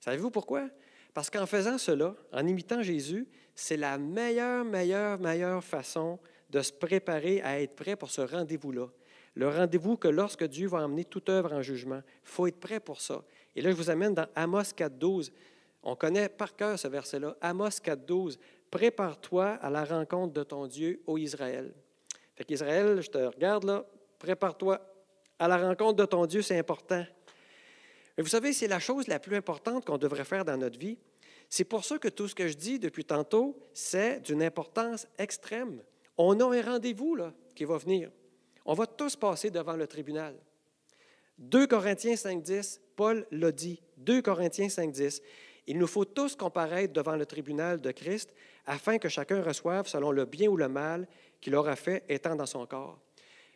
Savez-vous pourquoi? Parce qu'en faisant cela, en imitant Jésus, c'est la meilleure, meilleure, meilleure façon de se préparer à être prêt pour ce rendez-vous-là. Le rendez-vous que lorsque Dieu va emmener toute œuvre en jugement, il faut être prêt pour ça. Et là, je vous amène dans Amos 4.12. On connaît par cœur ce verset-là. Amos 4.12. Prépare-toi à la rencontre de ton Dieu, ô Israël. Fait qu'Israël, je te regarde là, prépare-toi à la rencontre de ton Dieu, c'est important. Mais vous savez, c'est la chose la plus importante qu'on devrait faire dans notre vie. C'est pour ça que tout ce que je dis depuis tantôt, c'est d'une importance extrême. On a un rendez-vous là, qui va venir. On va tous passer devant le tribunal. 2 Corinthiens 5.10, Paul l'a dit. 2 Corinthiens 5.10. Il nous faut tous comparaître devant le tribunal de Christ afin que chacun reçoive selon le bien ou le mal qu'il aura fait étant dans son corps.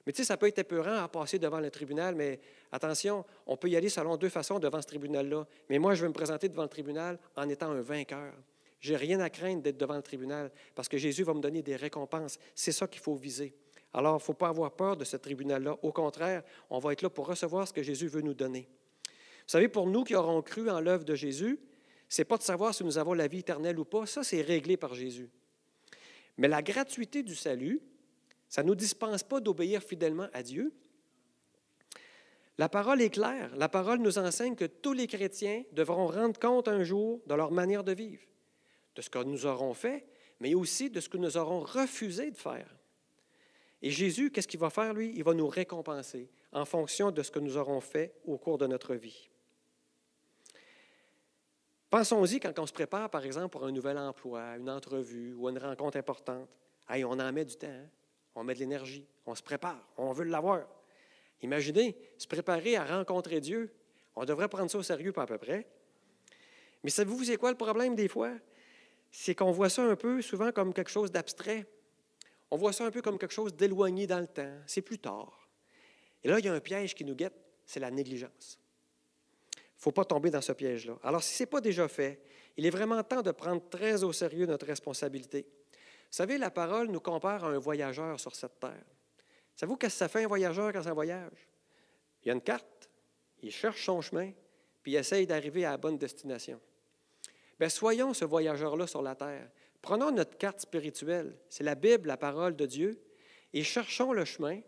Mais tu sais, ça peut être épeurant à passer devant le tribunal, mais attention, on peut y aller selon deux façons devant ce tribunal-là. Mais moi, je vais me présenter devant le tribunal en étant un vainqueur. J'ai rien à craindre d'être devant le tribunal parce que Jésus va me donner des récompenses. C'est ça qu'il faut viser. Alors, il ne faut pas avoir peur de ce tribunal-là. Au contraire, on va être là pour recevoir ce que Jésus veut nous donner. Vous savez, pour nous qui aurons cru en l'œuvre de Jésus, n'est pas de savoir si nous avons la vie éternelle ou pas. Ça, c'est réglé par Jésus. Mais la gratuité du salut, ça ne nous dispense pas d'obéir fidèlement à Dieu. La parole est claire. La parole nous enseigne que tous les chrétiens devront rendre compte un jour de leur manière de vivre, de ce que nous aurons fait, mais aussi de ce que nous aurons refusé de faire. Et Jésus, qu'est-ce qu'il va faire, lui? Il va nous récompenser en fonction de ce que nous aurons fait au cours de notre vie. Pensons-y quand on se prépare, par exemple, pour un nouvel emploi, une entrevue ou une rencontre importante. Hey, on en met du temps, hein? On met de l'énergie, on se prépare, on veut l'avoir. Imaginez, se préparer à rencontrer Dieu. On devrait prendre ça au sérieux, pas à peu près. Mais savez-vous, c'est quoi le problème des fois? C'est qu'on voit ça un peu souvent comme quelque chose d'abstrait. On voit ça un peu comme quelque chose d'éloigné dans le temps. C'est plus tard. Et là, il y a un piège qui nous guette, c'est la négligence. Il ne faut pas tomber dans ce piège-là. Alors, si ce n'est pas déjà fait, il est vraiment temps de prendre très au sérieux notre responsabilité. Savez, la parole nous compare à un voyageur sur cette terre. Savez-vous qu'est-ce que ça fait un voyageur quand ça voyage? Il a une carte, il cherche son chemin, puis il essaye d'arriver à la bonne destination. Bien, soyons ce voyageur-là sur la terre. Prenons notre carte spirituelle, c'est la Bible, la parole de Dieu, et cherchons le chemin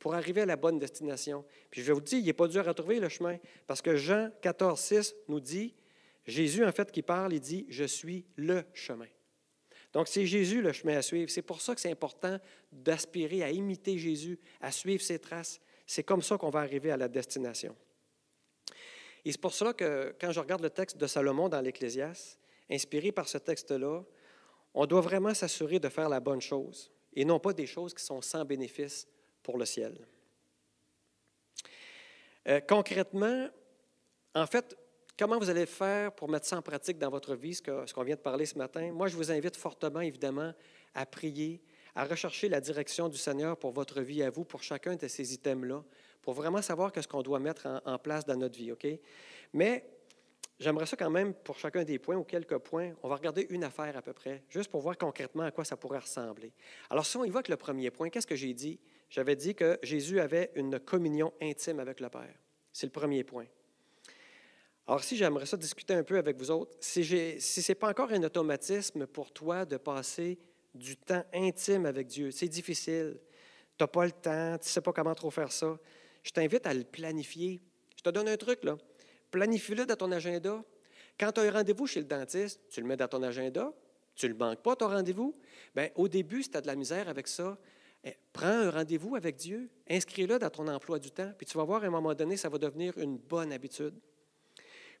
pour arriver à la bonne destination. Puis je vous dire, il n'est pas dur à trouver le chemin, parce que Jean 14, 6 nous dit, Jésus en fait qui parle, il dit, je suis le chemin. Donc c'est Jésus le chemin à suivre. C'est pour ça que c'est important d'aspirer à imiter Jésus, à suivre ses traces. C'est comme ça qu'on va arriver à la destination. Et c'est pour cela que quand je regarde le texte de Salomon dans l'Ecclésiaste, inspiré par ce texte-là, on doit vraiment s'assurer de faire la bonne chose et non pas des choses qui sont sans bénéfice pour le ciel. Euh, concrètement, en fait, comment vous allez faire pour mettre ça en pratique dans votre vie, ce qu'on vient de parler ce matin? Moi, je vous invite fortement, évidemment, à prier, à rechercher la direction du Seigneur pour votre vie à vous, pour chacun de ces items-là, pour vraiment savoir qu'est-ce qu'on doit mettre en, place dans notre vie, OK? Mais j'aimerais ça quand même, pour chacun des points ou quelques points, on va regarder une affaire à peu près, juste pour voir concrètement à quoi ça pourrait ressembler. Alors, si on avec le premier point, qu'est-ce que j'ai dit? J'avais dit que Jésus avait une communion intime avec le Père. C'est le premier point. Alors, si j'aimerais ça discuter un peu avec vous autres, si, si ce n'est pas encore un automatisme pour toi de passer du temps intime avec Dieu, c'est difficile, tu n'as pas le temps, tu ne sais pas comment trop faire ça, je t'invite à le planifier. Je te donne un truc, là. Planifie-le dans ton agenda. Quand tu as un rendez-vous chez le dentiste, tu le mets dans ton agenda, tu ne le manques pas, ton rendez-vous. Bien, au début, si tu as de la misère avec ça, eh, prends un rendez-vous avec Dieu, inscris-le dans ton emploi du temps, puis tu vas voir, à un moment donné, ça va devenir une bonne habitude.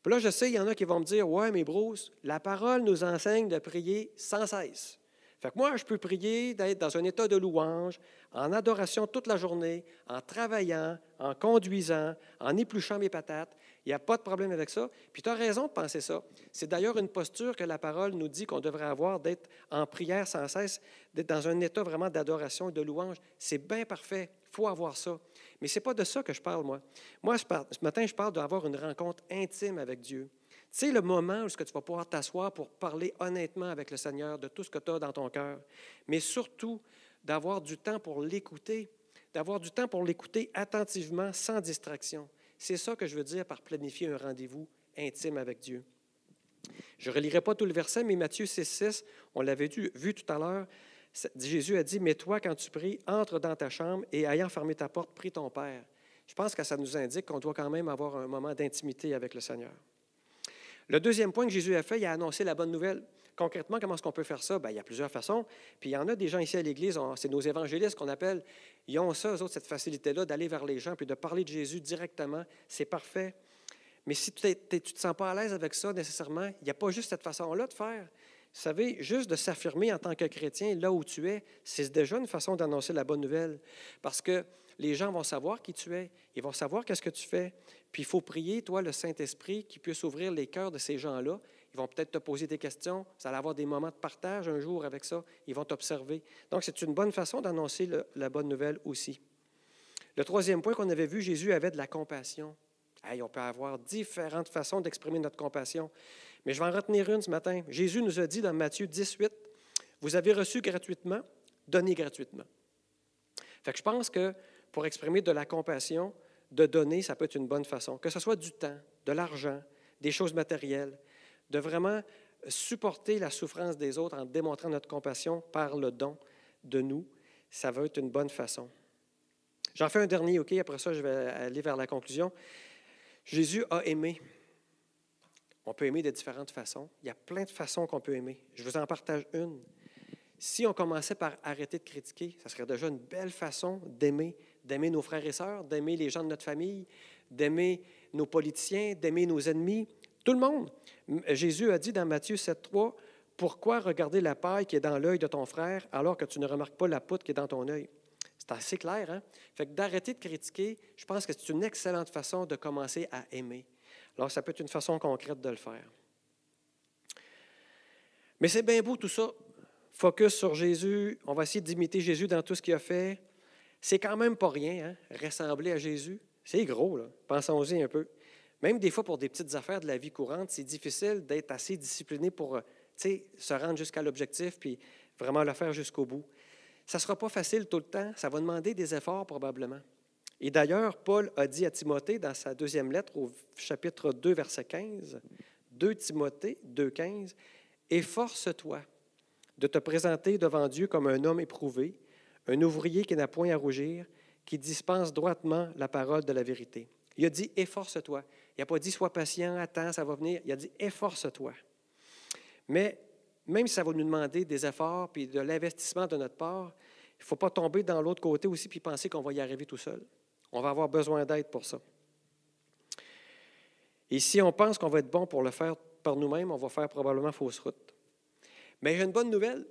Puis là, je sais, il y en a qui vont me dire Ouais, mais Bruce, la parole nous enseigne de prier sans cesse. Fait que moi, je peux prier d'être dans un état de louange, en adoration toute la journée, en travaillant, en conduisant, en épluchant mes patates. Il n'y a pas de problème avec ça. Puis tu as raison de penser ça. C'est d'ailleurs une posture que la parole nous dit qu'on devrait avoir, d'être en prière sans cesse, d'être dans un état vraiment d'adoration et de louange. C'est bien parfait. Il faut avoir ça. Mais ce n'est pas de ça que je parle, moi. Moi, ce matin, je parle d'avoir une rencontre intime avec Dieu. Tu sais, le moment où tu vas pouvoir t'asseoir pour parler honnêtement avec le Seigneur de tout ce que tu as dans ton cœur, mais surtout d'avoir du temps pour l'écouter, d'avoir du temps pour l'écouter attentivement, sans distraction. C'est ça que je veux dire par planifier un rendez-vous intime avec Dieu. Je ne relirai pas tout le verset, mais Matthieu 6, 6, on l'avait vu tout à l'heure, Jésus a dit, mais toi, quand tu pries, entre dans ta chambre et ayant fermé ta porte, prie ton Père. Je pense que ça nous indique qu'on doit quand même avoir un moment d'intimité avec le Seigneur. Le deuxième point que Jésus a fait, il a annoncé la bonne nouvelle. Concrètement, comment est-ce qu'on peut faire ça? Bien, il y a plusieurs façons. Puis il y en a des gens ici à l'Église, c'est nos évangélistes qu'on appelle, ils ont ça, eux autres, cette facilité-là d'aller vers les gens puis de parler de Jésus directement. C'est parfait. Mais si tu ne te sens pas à l'aise avec ça nécessairement, il n'y a pas juste cette façon-là de faire. Vous savez, juste de s'affirmer en tant que chrétien là où tu es, c'est déjà une façon d'annoncer la bonne nouvelle. Parce que les gens vont savoir qui tu es, ils vont savoir qu'est-ce que tu fais. Puis il faut prier, toi, le Saint-Esprit, qui puisse ouvrir les cœurs de ces gens-là. Ils vont peut-être te poser des questions. Vous allez avoir des moments de partage un jour avec ça. Ils vont t'observer. Donc, c'est une bonne façon d'annoncer la bonne nouvelle aussi. Le troisième point qu'on avait vu, Jésus avait de la compassion. On peut avoir différentes façons d'exprimer notre compassion. Mais je vais en retenir une ce matin. Jésus nous a dit dans Matthieu 18, Vous avez reçu gratuitement, donnez gratuitement. Fait je pense que pour exprimer de la compassion, de donner, ça peut être une bonne façon. Que ce soit du temps, de l'argent, des choses matérielles, de vraiment supporter la souffrance des autres en démontrant notre compassion par le don de nous, ça va être une bonne façon. J'en fais un dernier, OK? Après ça, je vais aller vers la conclusion. Jésus a aimé. On peut aimer de différentes façons. Il y a plein de façons qu'on peut aimer. Je vous en partage une. Si on commençait par arrêter de critiquer, ça serait déjà une belle façon d'aimer, d'aimer nos frères et sœurs, d'aimer les gens de notre famille, d'aimer nos politiciens, d'aimer nos ennemis. Tout le monde. Jésus a dit dans Matthieu 7, 3, Pourquoi regarder la paille qui est dans l'œil de ton frère alors que tu ne remarques pas la poutre qui est dans ton œil? C'est assez clair, hein? Fait que d'arrêter de critiquer, je pense que c'est une excellente façon de commencer à aimer. Alors, ça peut être une façon concrète de le faire. Mais c'est bien beau tout ça. Focus sur Jésus. On va essayer d'imiter Jésus dans tout ce qu'il a fait. C'est quand même pas rien, hein? Ressembler à Jésus. C'est gros, là. Pensons-y un peu. Même des fois, pour des petites affaires de la vie courante, c'est difficile d'être assez discipliné pour euh, se rendre jusqu'à l'objectif puis vraiment le faire jusqu'au bout. Ça ne sera pas facile tout le temps. Ça va demander des efforts probablement. Et d'ailleurs, Paul a dit à Timothée dans sa deuxième lettre au chapitre 2, verset 15, 2 Timothée 2, 15, Efforce-toi de te présenter devant Dieu comme un homme éprouvé, un ouvrier qui n'a point à rougir, qui dispense droitement la parole de la vérité. Il a dit efforce-toi. Il n'a pas dit sois patient, attends, ça va venir. Il a dit efforce-toi. Mais même si ça va nous demander des efforts puis de l'investissement de notre part, il ne faut pas tomber dans l'autre côté aussi puis penser qu'on va y arriver tout seul. On va avoir besoin d'aide pour ça. Et si on pense qu'on va être bon pour le faire par nous-mêmes, on va faire probablement fausse route. Mais j'ai une bonne nouvelle.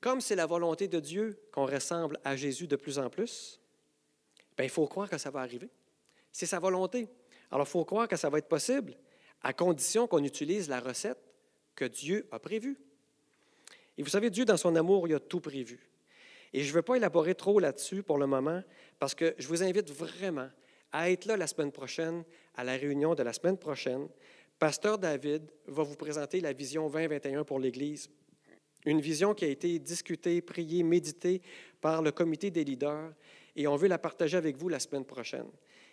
Comme c'est la volonté de Dieu qu'on ressemble à Jésus de plus en plus, bien, il faut croire que ça va arriver. C'est sa volonté. Alors, il faut croire que ça va être possible, à condition qu'on utilise la recette que Dieu a prévue. Et vous savez, Dieu, dans son amour, il a tout prévu. Et je ne veux pas élaborer trop là-dessus pour le moment, parce que je vous invite vraiment à être là la semaine prochaine, à la réunion de la semaine prochaine. Pasteur David va vous présenter la vision 2021 pour l'Église. Une vision qui a été discutée, priée, méditée par le comité des leaders, et on veut la partager avec vous la semaine prochaine.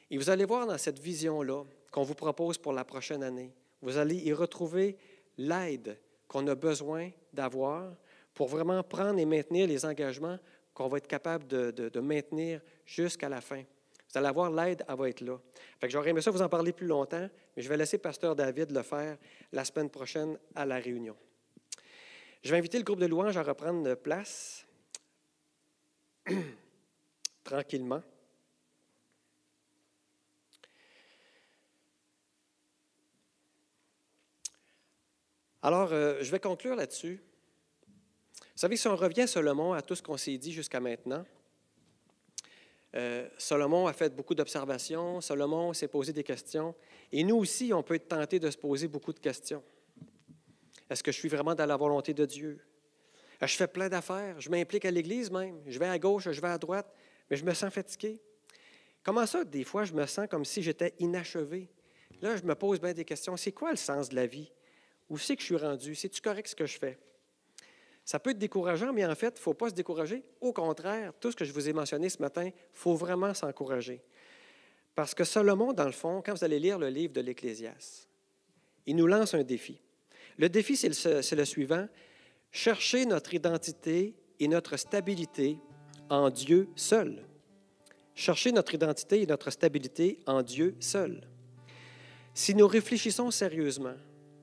Et vous allez voir dans cette vision-là qu'on vous propose pour la prochaine année, vous allez y retrouver l'aide qu'on a besoin d'avoir pour vraiment prendre et maintenir les engagements qu'on va être capable de, maintenir jusqu'à la fin. Vous allez avoir l'aide, elle va être là. Fait que j'aurais aimé ça vous en parler plus longtemps, mais je vais laisser Pasteur David le faire la semaine prochaine à la réunion. Je vais inviter le groupe de louanges à reprendre place [clears throat] tranquillement. Alors, euh, je vais conclure là-dessus. Vous savez, si on revient, Solomon, à tout ce qu'on s'est dit jusqu'à maintenant, euh, Solomon a fait beaucoup d'observations, Solomon s'est posé des questions, et nous aussi, on peut être tenté de se poser beaucoup de questions. Est-ce que je suis vraiment dans la volonté de Dieu? Je fais plein d'affaires, je m'implique à l'Église même, je vais à gauche, je vais à droite, mais je me sens fatigué. Comment ça, des fois, je me sens comme si j'étais inachevé? Là, je me pose bien des questions. C'est quoi le sens de la vie? Où c'est que je suis rendu? C'est-tu correct ce que je fais? Ça peut être décourageant, mais en fait, il ne faut pas se décourager. Au contraire, tout ce que je vous ai mentionné ce matin, il faut vraiment s'encourager. Parce que Salomon, dans le fond, quand vous allez lire le livre de l'Ecclésiaste, il nous lance un défi. Le défi, c'est le, le suivant. Chercher notre identité et notre stabilité en Dieu seul. Chercher notre identité et notre stabilité en Dieu seul. Si nous réfléchissons sérieusement,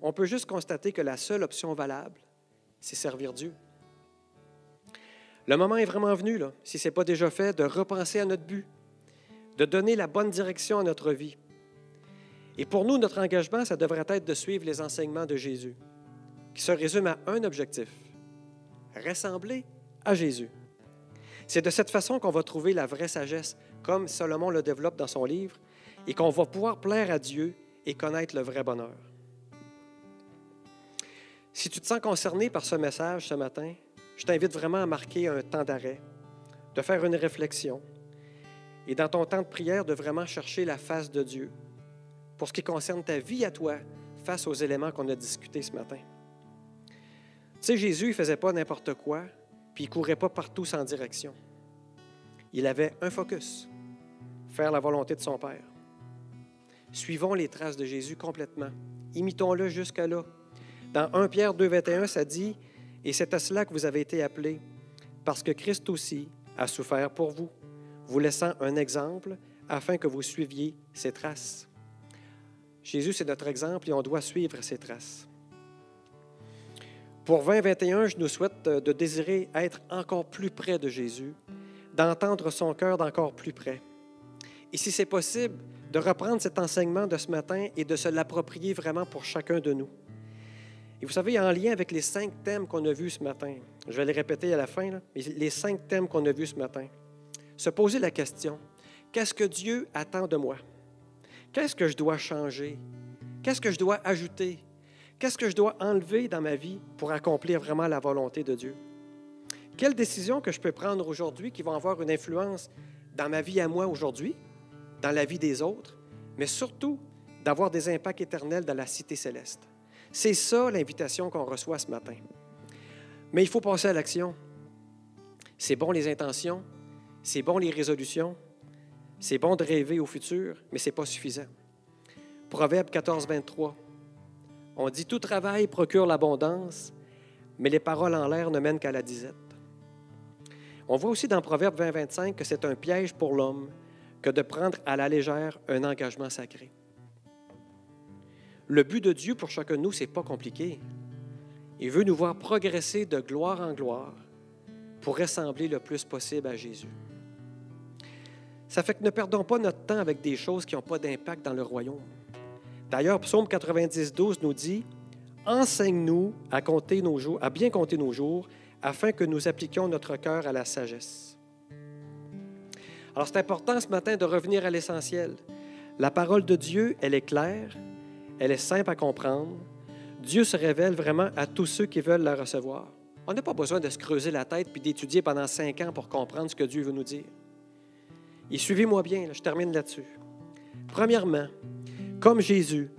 on peut juste constater que la seule option valable, c'est servir Dieu. Le moment est vraiment venu, si ce n'est pas déjà fait, de repenser à notre but, de donner la bonne direction à notre vie. Et pour nous, notre engagement, ça devrait être de suivre les enseignements de Jésus, qui se résument à un objectif, ressembler à Jésus. C'est de cette façon qu'on va trouver la vraie sagesse, comme Salomon le développe dans son livre, et qu'on va pouvoir plaire à Dieu et connaître le vrai bonheur. Si tu te sens concerné par ce message ce matin, je t'invite vraiment à marquer un temps d'arrêt, de faire une réflexion et dans ton temps de prière de vraiment chercher la face de Dieu pour ce qui concerne ta vie à toi face aux éléments qu'on a discutés ce matin. Tu sais, Jésus, il faisait pas n'importe quoi, puis il courait pas partout sans direction. Il avait un focus, faire la volonté de son Père. Suivons les traces de Jésus complètement. Imitons-le jusqu'à là, dans 1 Pierre 2, 21, ça dit Et c'est à cela que vous avez été appelés, parce que Christ aussi a souffert pour vous, vous laissant un exemple afin que vous suiviez ses traces. Jésus, c'est notre exemple et on doit suivre ses traces. Pour 2021, je nous souhaite de désirer être encore plus près de Jésus, d'entendre son cœur d'encore plus près Et si c'est possible, de reprendre cet enseignement de ce matin et de se l'approprier vraiment pour chacun de nous. Et vous savez, en lien avec les cinq thèmes qu'on a vus ce matin, je vais les répéter à la fin, mais les cinq thèmes qu'on a vus ce matin, se poser la question, qu'est-ce que Dieu attend de moi? Qu'est-ce que je dois changer? Qu'est-ce que je dois ajouter? Qu'est-ce que je dois enlever dans ma vie pour accomplir vraiment la volonté de Dieu? Quelles décisions que je peux prendre aujourd'hui qui vont avoir une influence dans ma vie à moi aujourd'hui, dans la vie des autres, mais surtout d'avoir des impacts éternels dans la cité céleste? C'est ça l'invitation qu'on reçoit ce matin. Mais il faut passer à l'action. C'est bon les intentions, c'est bon les résolutions, c'est bon de rêver au futur, mais ce n'est pas suffisant. Proverbe 14, 23. On dit Tout travail procure l'abondance, mais les paroles en l'air ne mènent qu'à la disette. On voit aussi dans Proverbe 20, 25 que c'est un piège pour l'homme que de prendre à la légère un engagement sacré. Le but de Dieu pour chacun de nous, ce n'est pas compliqué. Il veut nous voir progresser de gloire en gloire pour ressembler le plus possible à Jésus. Ça fait que ne perdons pas notre temps avec des choses qui n'ont pas d'impact dans le royaume. D'ailleurs, Psaume 90, 12 nous dit Enseigne-nous à compter nos jours, à bien compter nos jours, afin que nous appliquions notre cœur à la sagesse. Alors, c'est important ce matin de revenir à l'essentiel. La parole de Dieu, elle est claire, elle est simple à comprendre. Dieu se révèle vraiment à tous ceux qui veulent la recevoir. On n'a pas besoin de se creuser la tête puis d'étudier pendant cinq ans pour comprendre ce que Dieu veut nous dire. Et suivez-moi bien, je termine là-dessus. Premièrement, comme Jésus,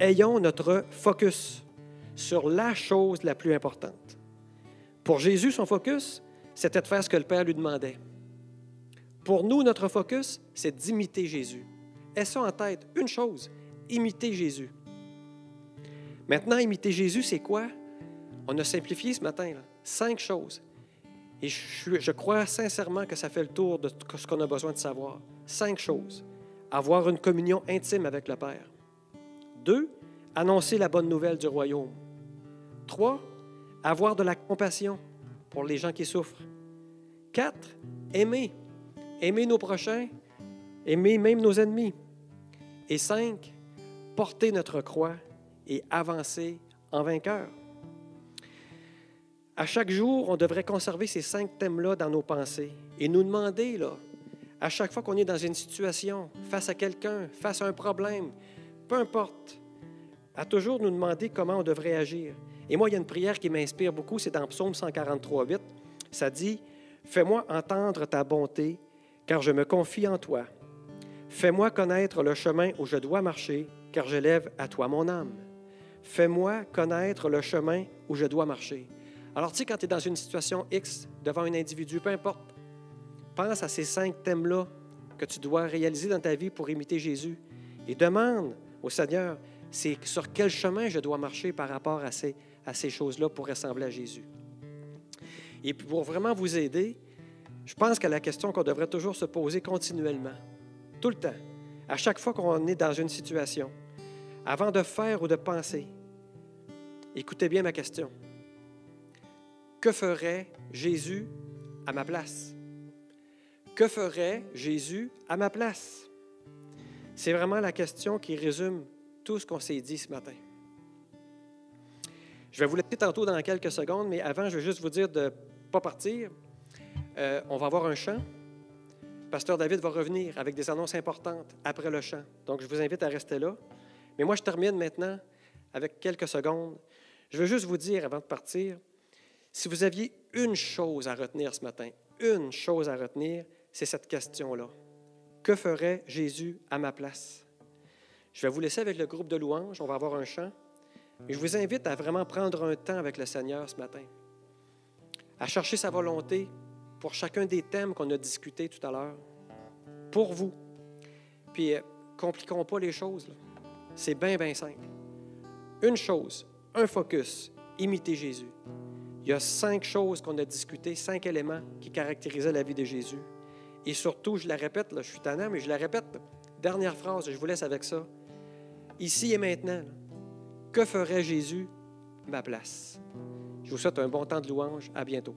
ayons notre focus sur la chose la plus importante. Pour Jésus, son focus, c'était de faire ce que le Père lui demandait. Pour nous, notre focus, c'est d'imiter Jésus. Aie ça en tête, une chose, imiter Jésus. Maintenant, imiter Jésus, c'est quoi? On a simplifié ce matin, cinq choses. Et je, crois sincèrement que ça fait le tour de ce qu'on a besoin de savoir. Cinq choses. Avoir une communion intime avec le Père. Deux, annoncer la bonne nouvelle du royaume. Trois, avoir de la compassion pour les gens qui souffrent. Quatre, aimer. Aimer nos prochains, aimer même nos ennemis. Et cinq, porter notre croix et avancer en vainqueur. À chaque jour, on devrait conserver ces cinq thèmes-là dans nos pensées et nous demander, là, à chaque fois qu'on est dans une situation, face à quelqu'un, face à un problème, peu importe, à toujours nous demander comment on devrait agir. Et moi, il y a une prière qui m'inspire beaucoup, c'est dans Psaume 143, 8. Ça dit Fais-moi entendre ta bonté, car je me confie en toi. Fais-moi connaître le chemin où je dois marcher, car je lève à toi mon âme. Fais-moi connaître le chemin où je dois marcher. Alors, tu sais, quand tu es dans une situation X devant un individu, peu importe, pense à ces cinq thèmes-là que tu dois réaliser dans ta vie pour imiter Jésus et demande au Seigneur, c'est sur quel chemin je dois marcher par rapport à ces, à ces choses-là pour ressembler à Jésus. Et pour vraiment vous aider, je pense que la question qu'on devrait toujours se poser continuellement, tout le temps, à chaque fois qu'on est dans une situation, avant de faire ou de penser, écoutez bien ma question. Que ferait Jésus à ma place? Que ferait Jésus à ma place? C'est vraiment la question qui résume tout ce qu'on s'est dit ce matin. Je vais vous laisser tantôt dans quelques secondes, mais avant, je veux juste vous dire de ne pas partir. Euh, on va avoir un chant. Pasteur David va revenir avec des annonces importantes après le chant. Donc, je vous invite à rester là. Mais moi, je termine maintenant avec quelques secondes. Je veux juste vous dire, avant de partir, si vous aviez une chose à retenir ce matin, une chose à retenir, c'est cette question-là. Que ferait Jésus à ma place? Je vais vous laisser avec le groupe de louanges, on va avoir un chant. Mais je vous invite à vraiment prendre un temps avec le Seigneur ce matin, à chercher sa volonté pour chacun des thèmes qu'on a discutés tout à l'heure, pour vous. Puis, euh, compliquons pas les choses. C'est bien, bien simple. Une chose, un focus, imiter Jésus. Il y a cinq choses qu'on a discutées, cinq éléments qui caractérisaient la vie de Jésus. Et surtout, je la répète, je suis tannant, mais je la répète. Dernière phrase, je vous laisse avec ça. Ici et maintenant, que ferait Jésus? Ma place? Je vous souhaite un bon temps de louange. À bientôt.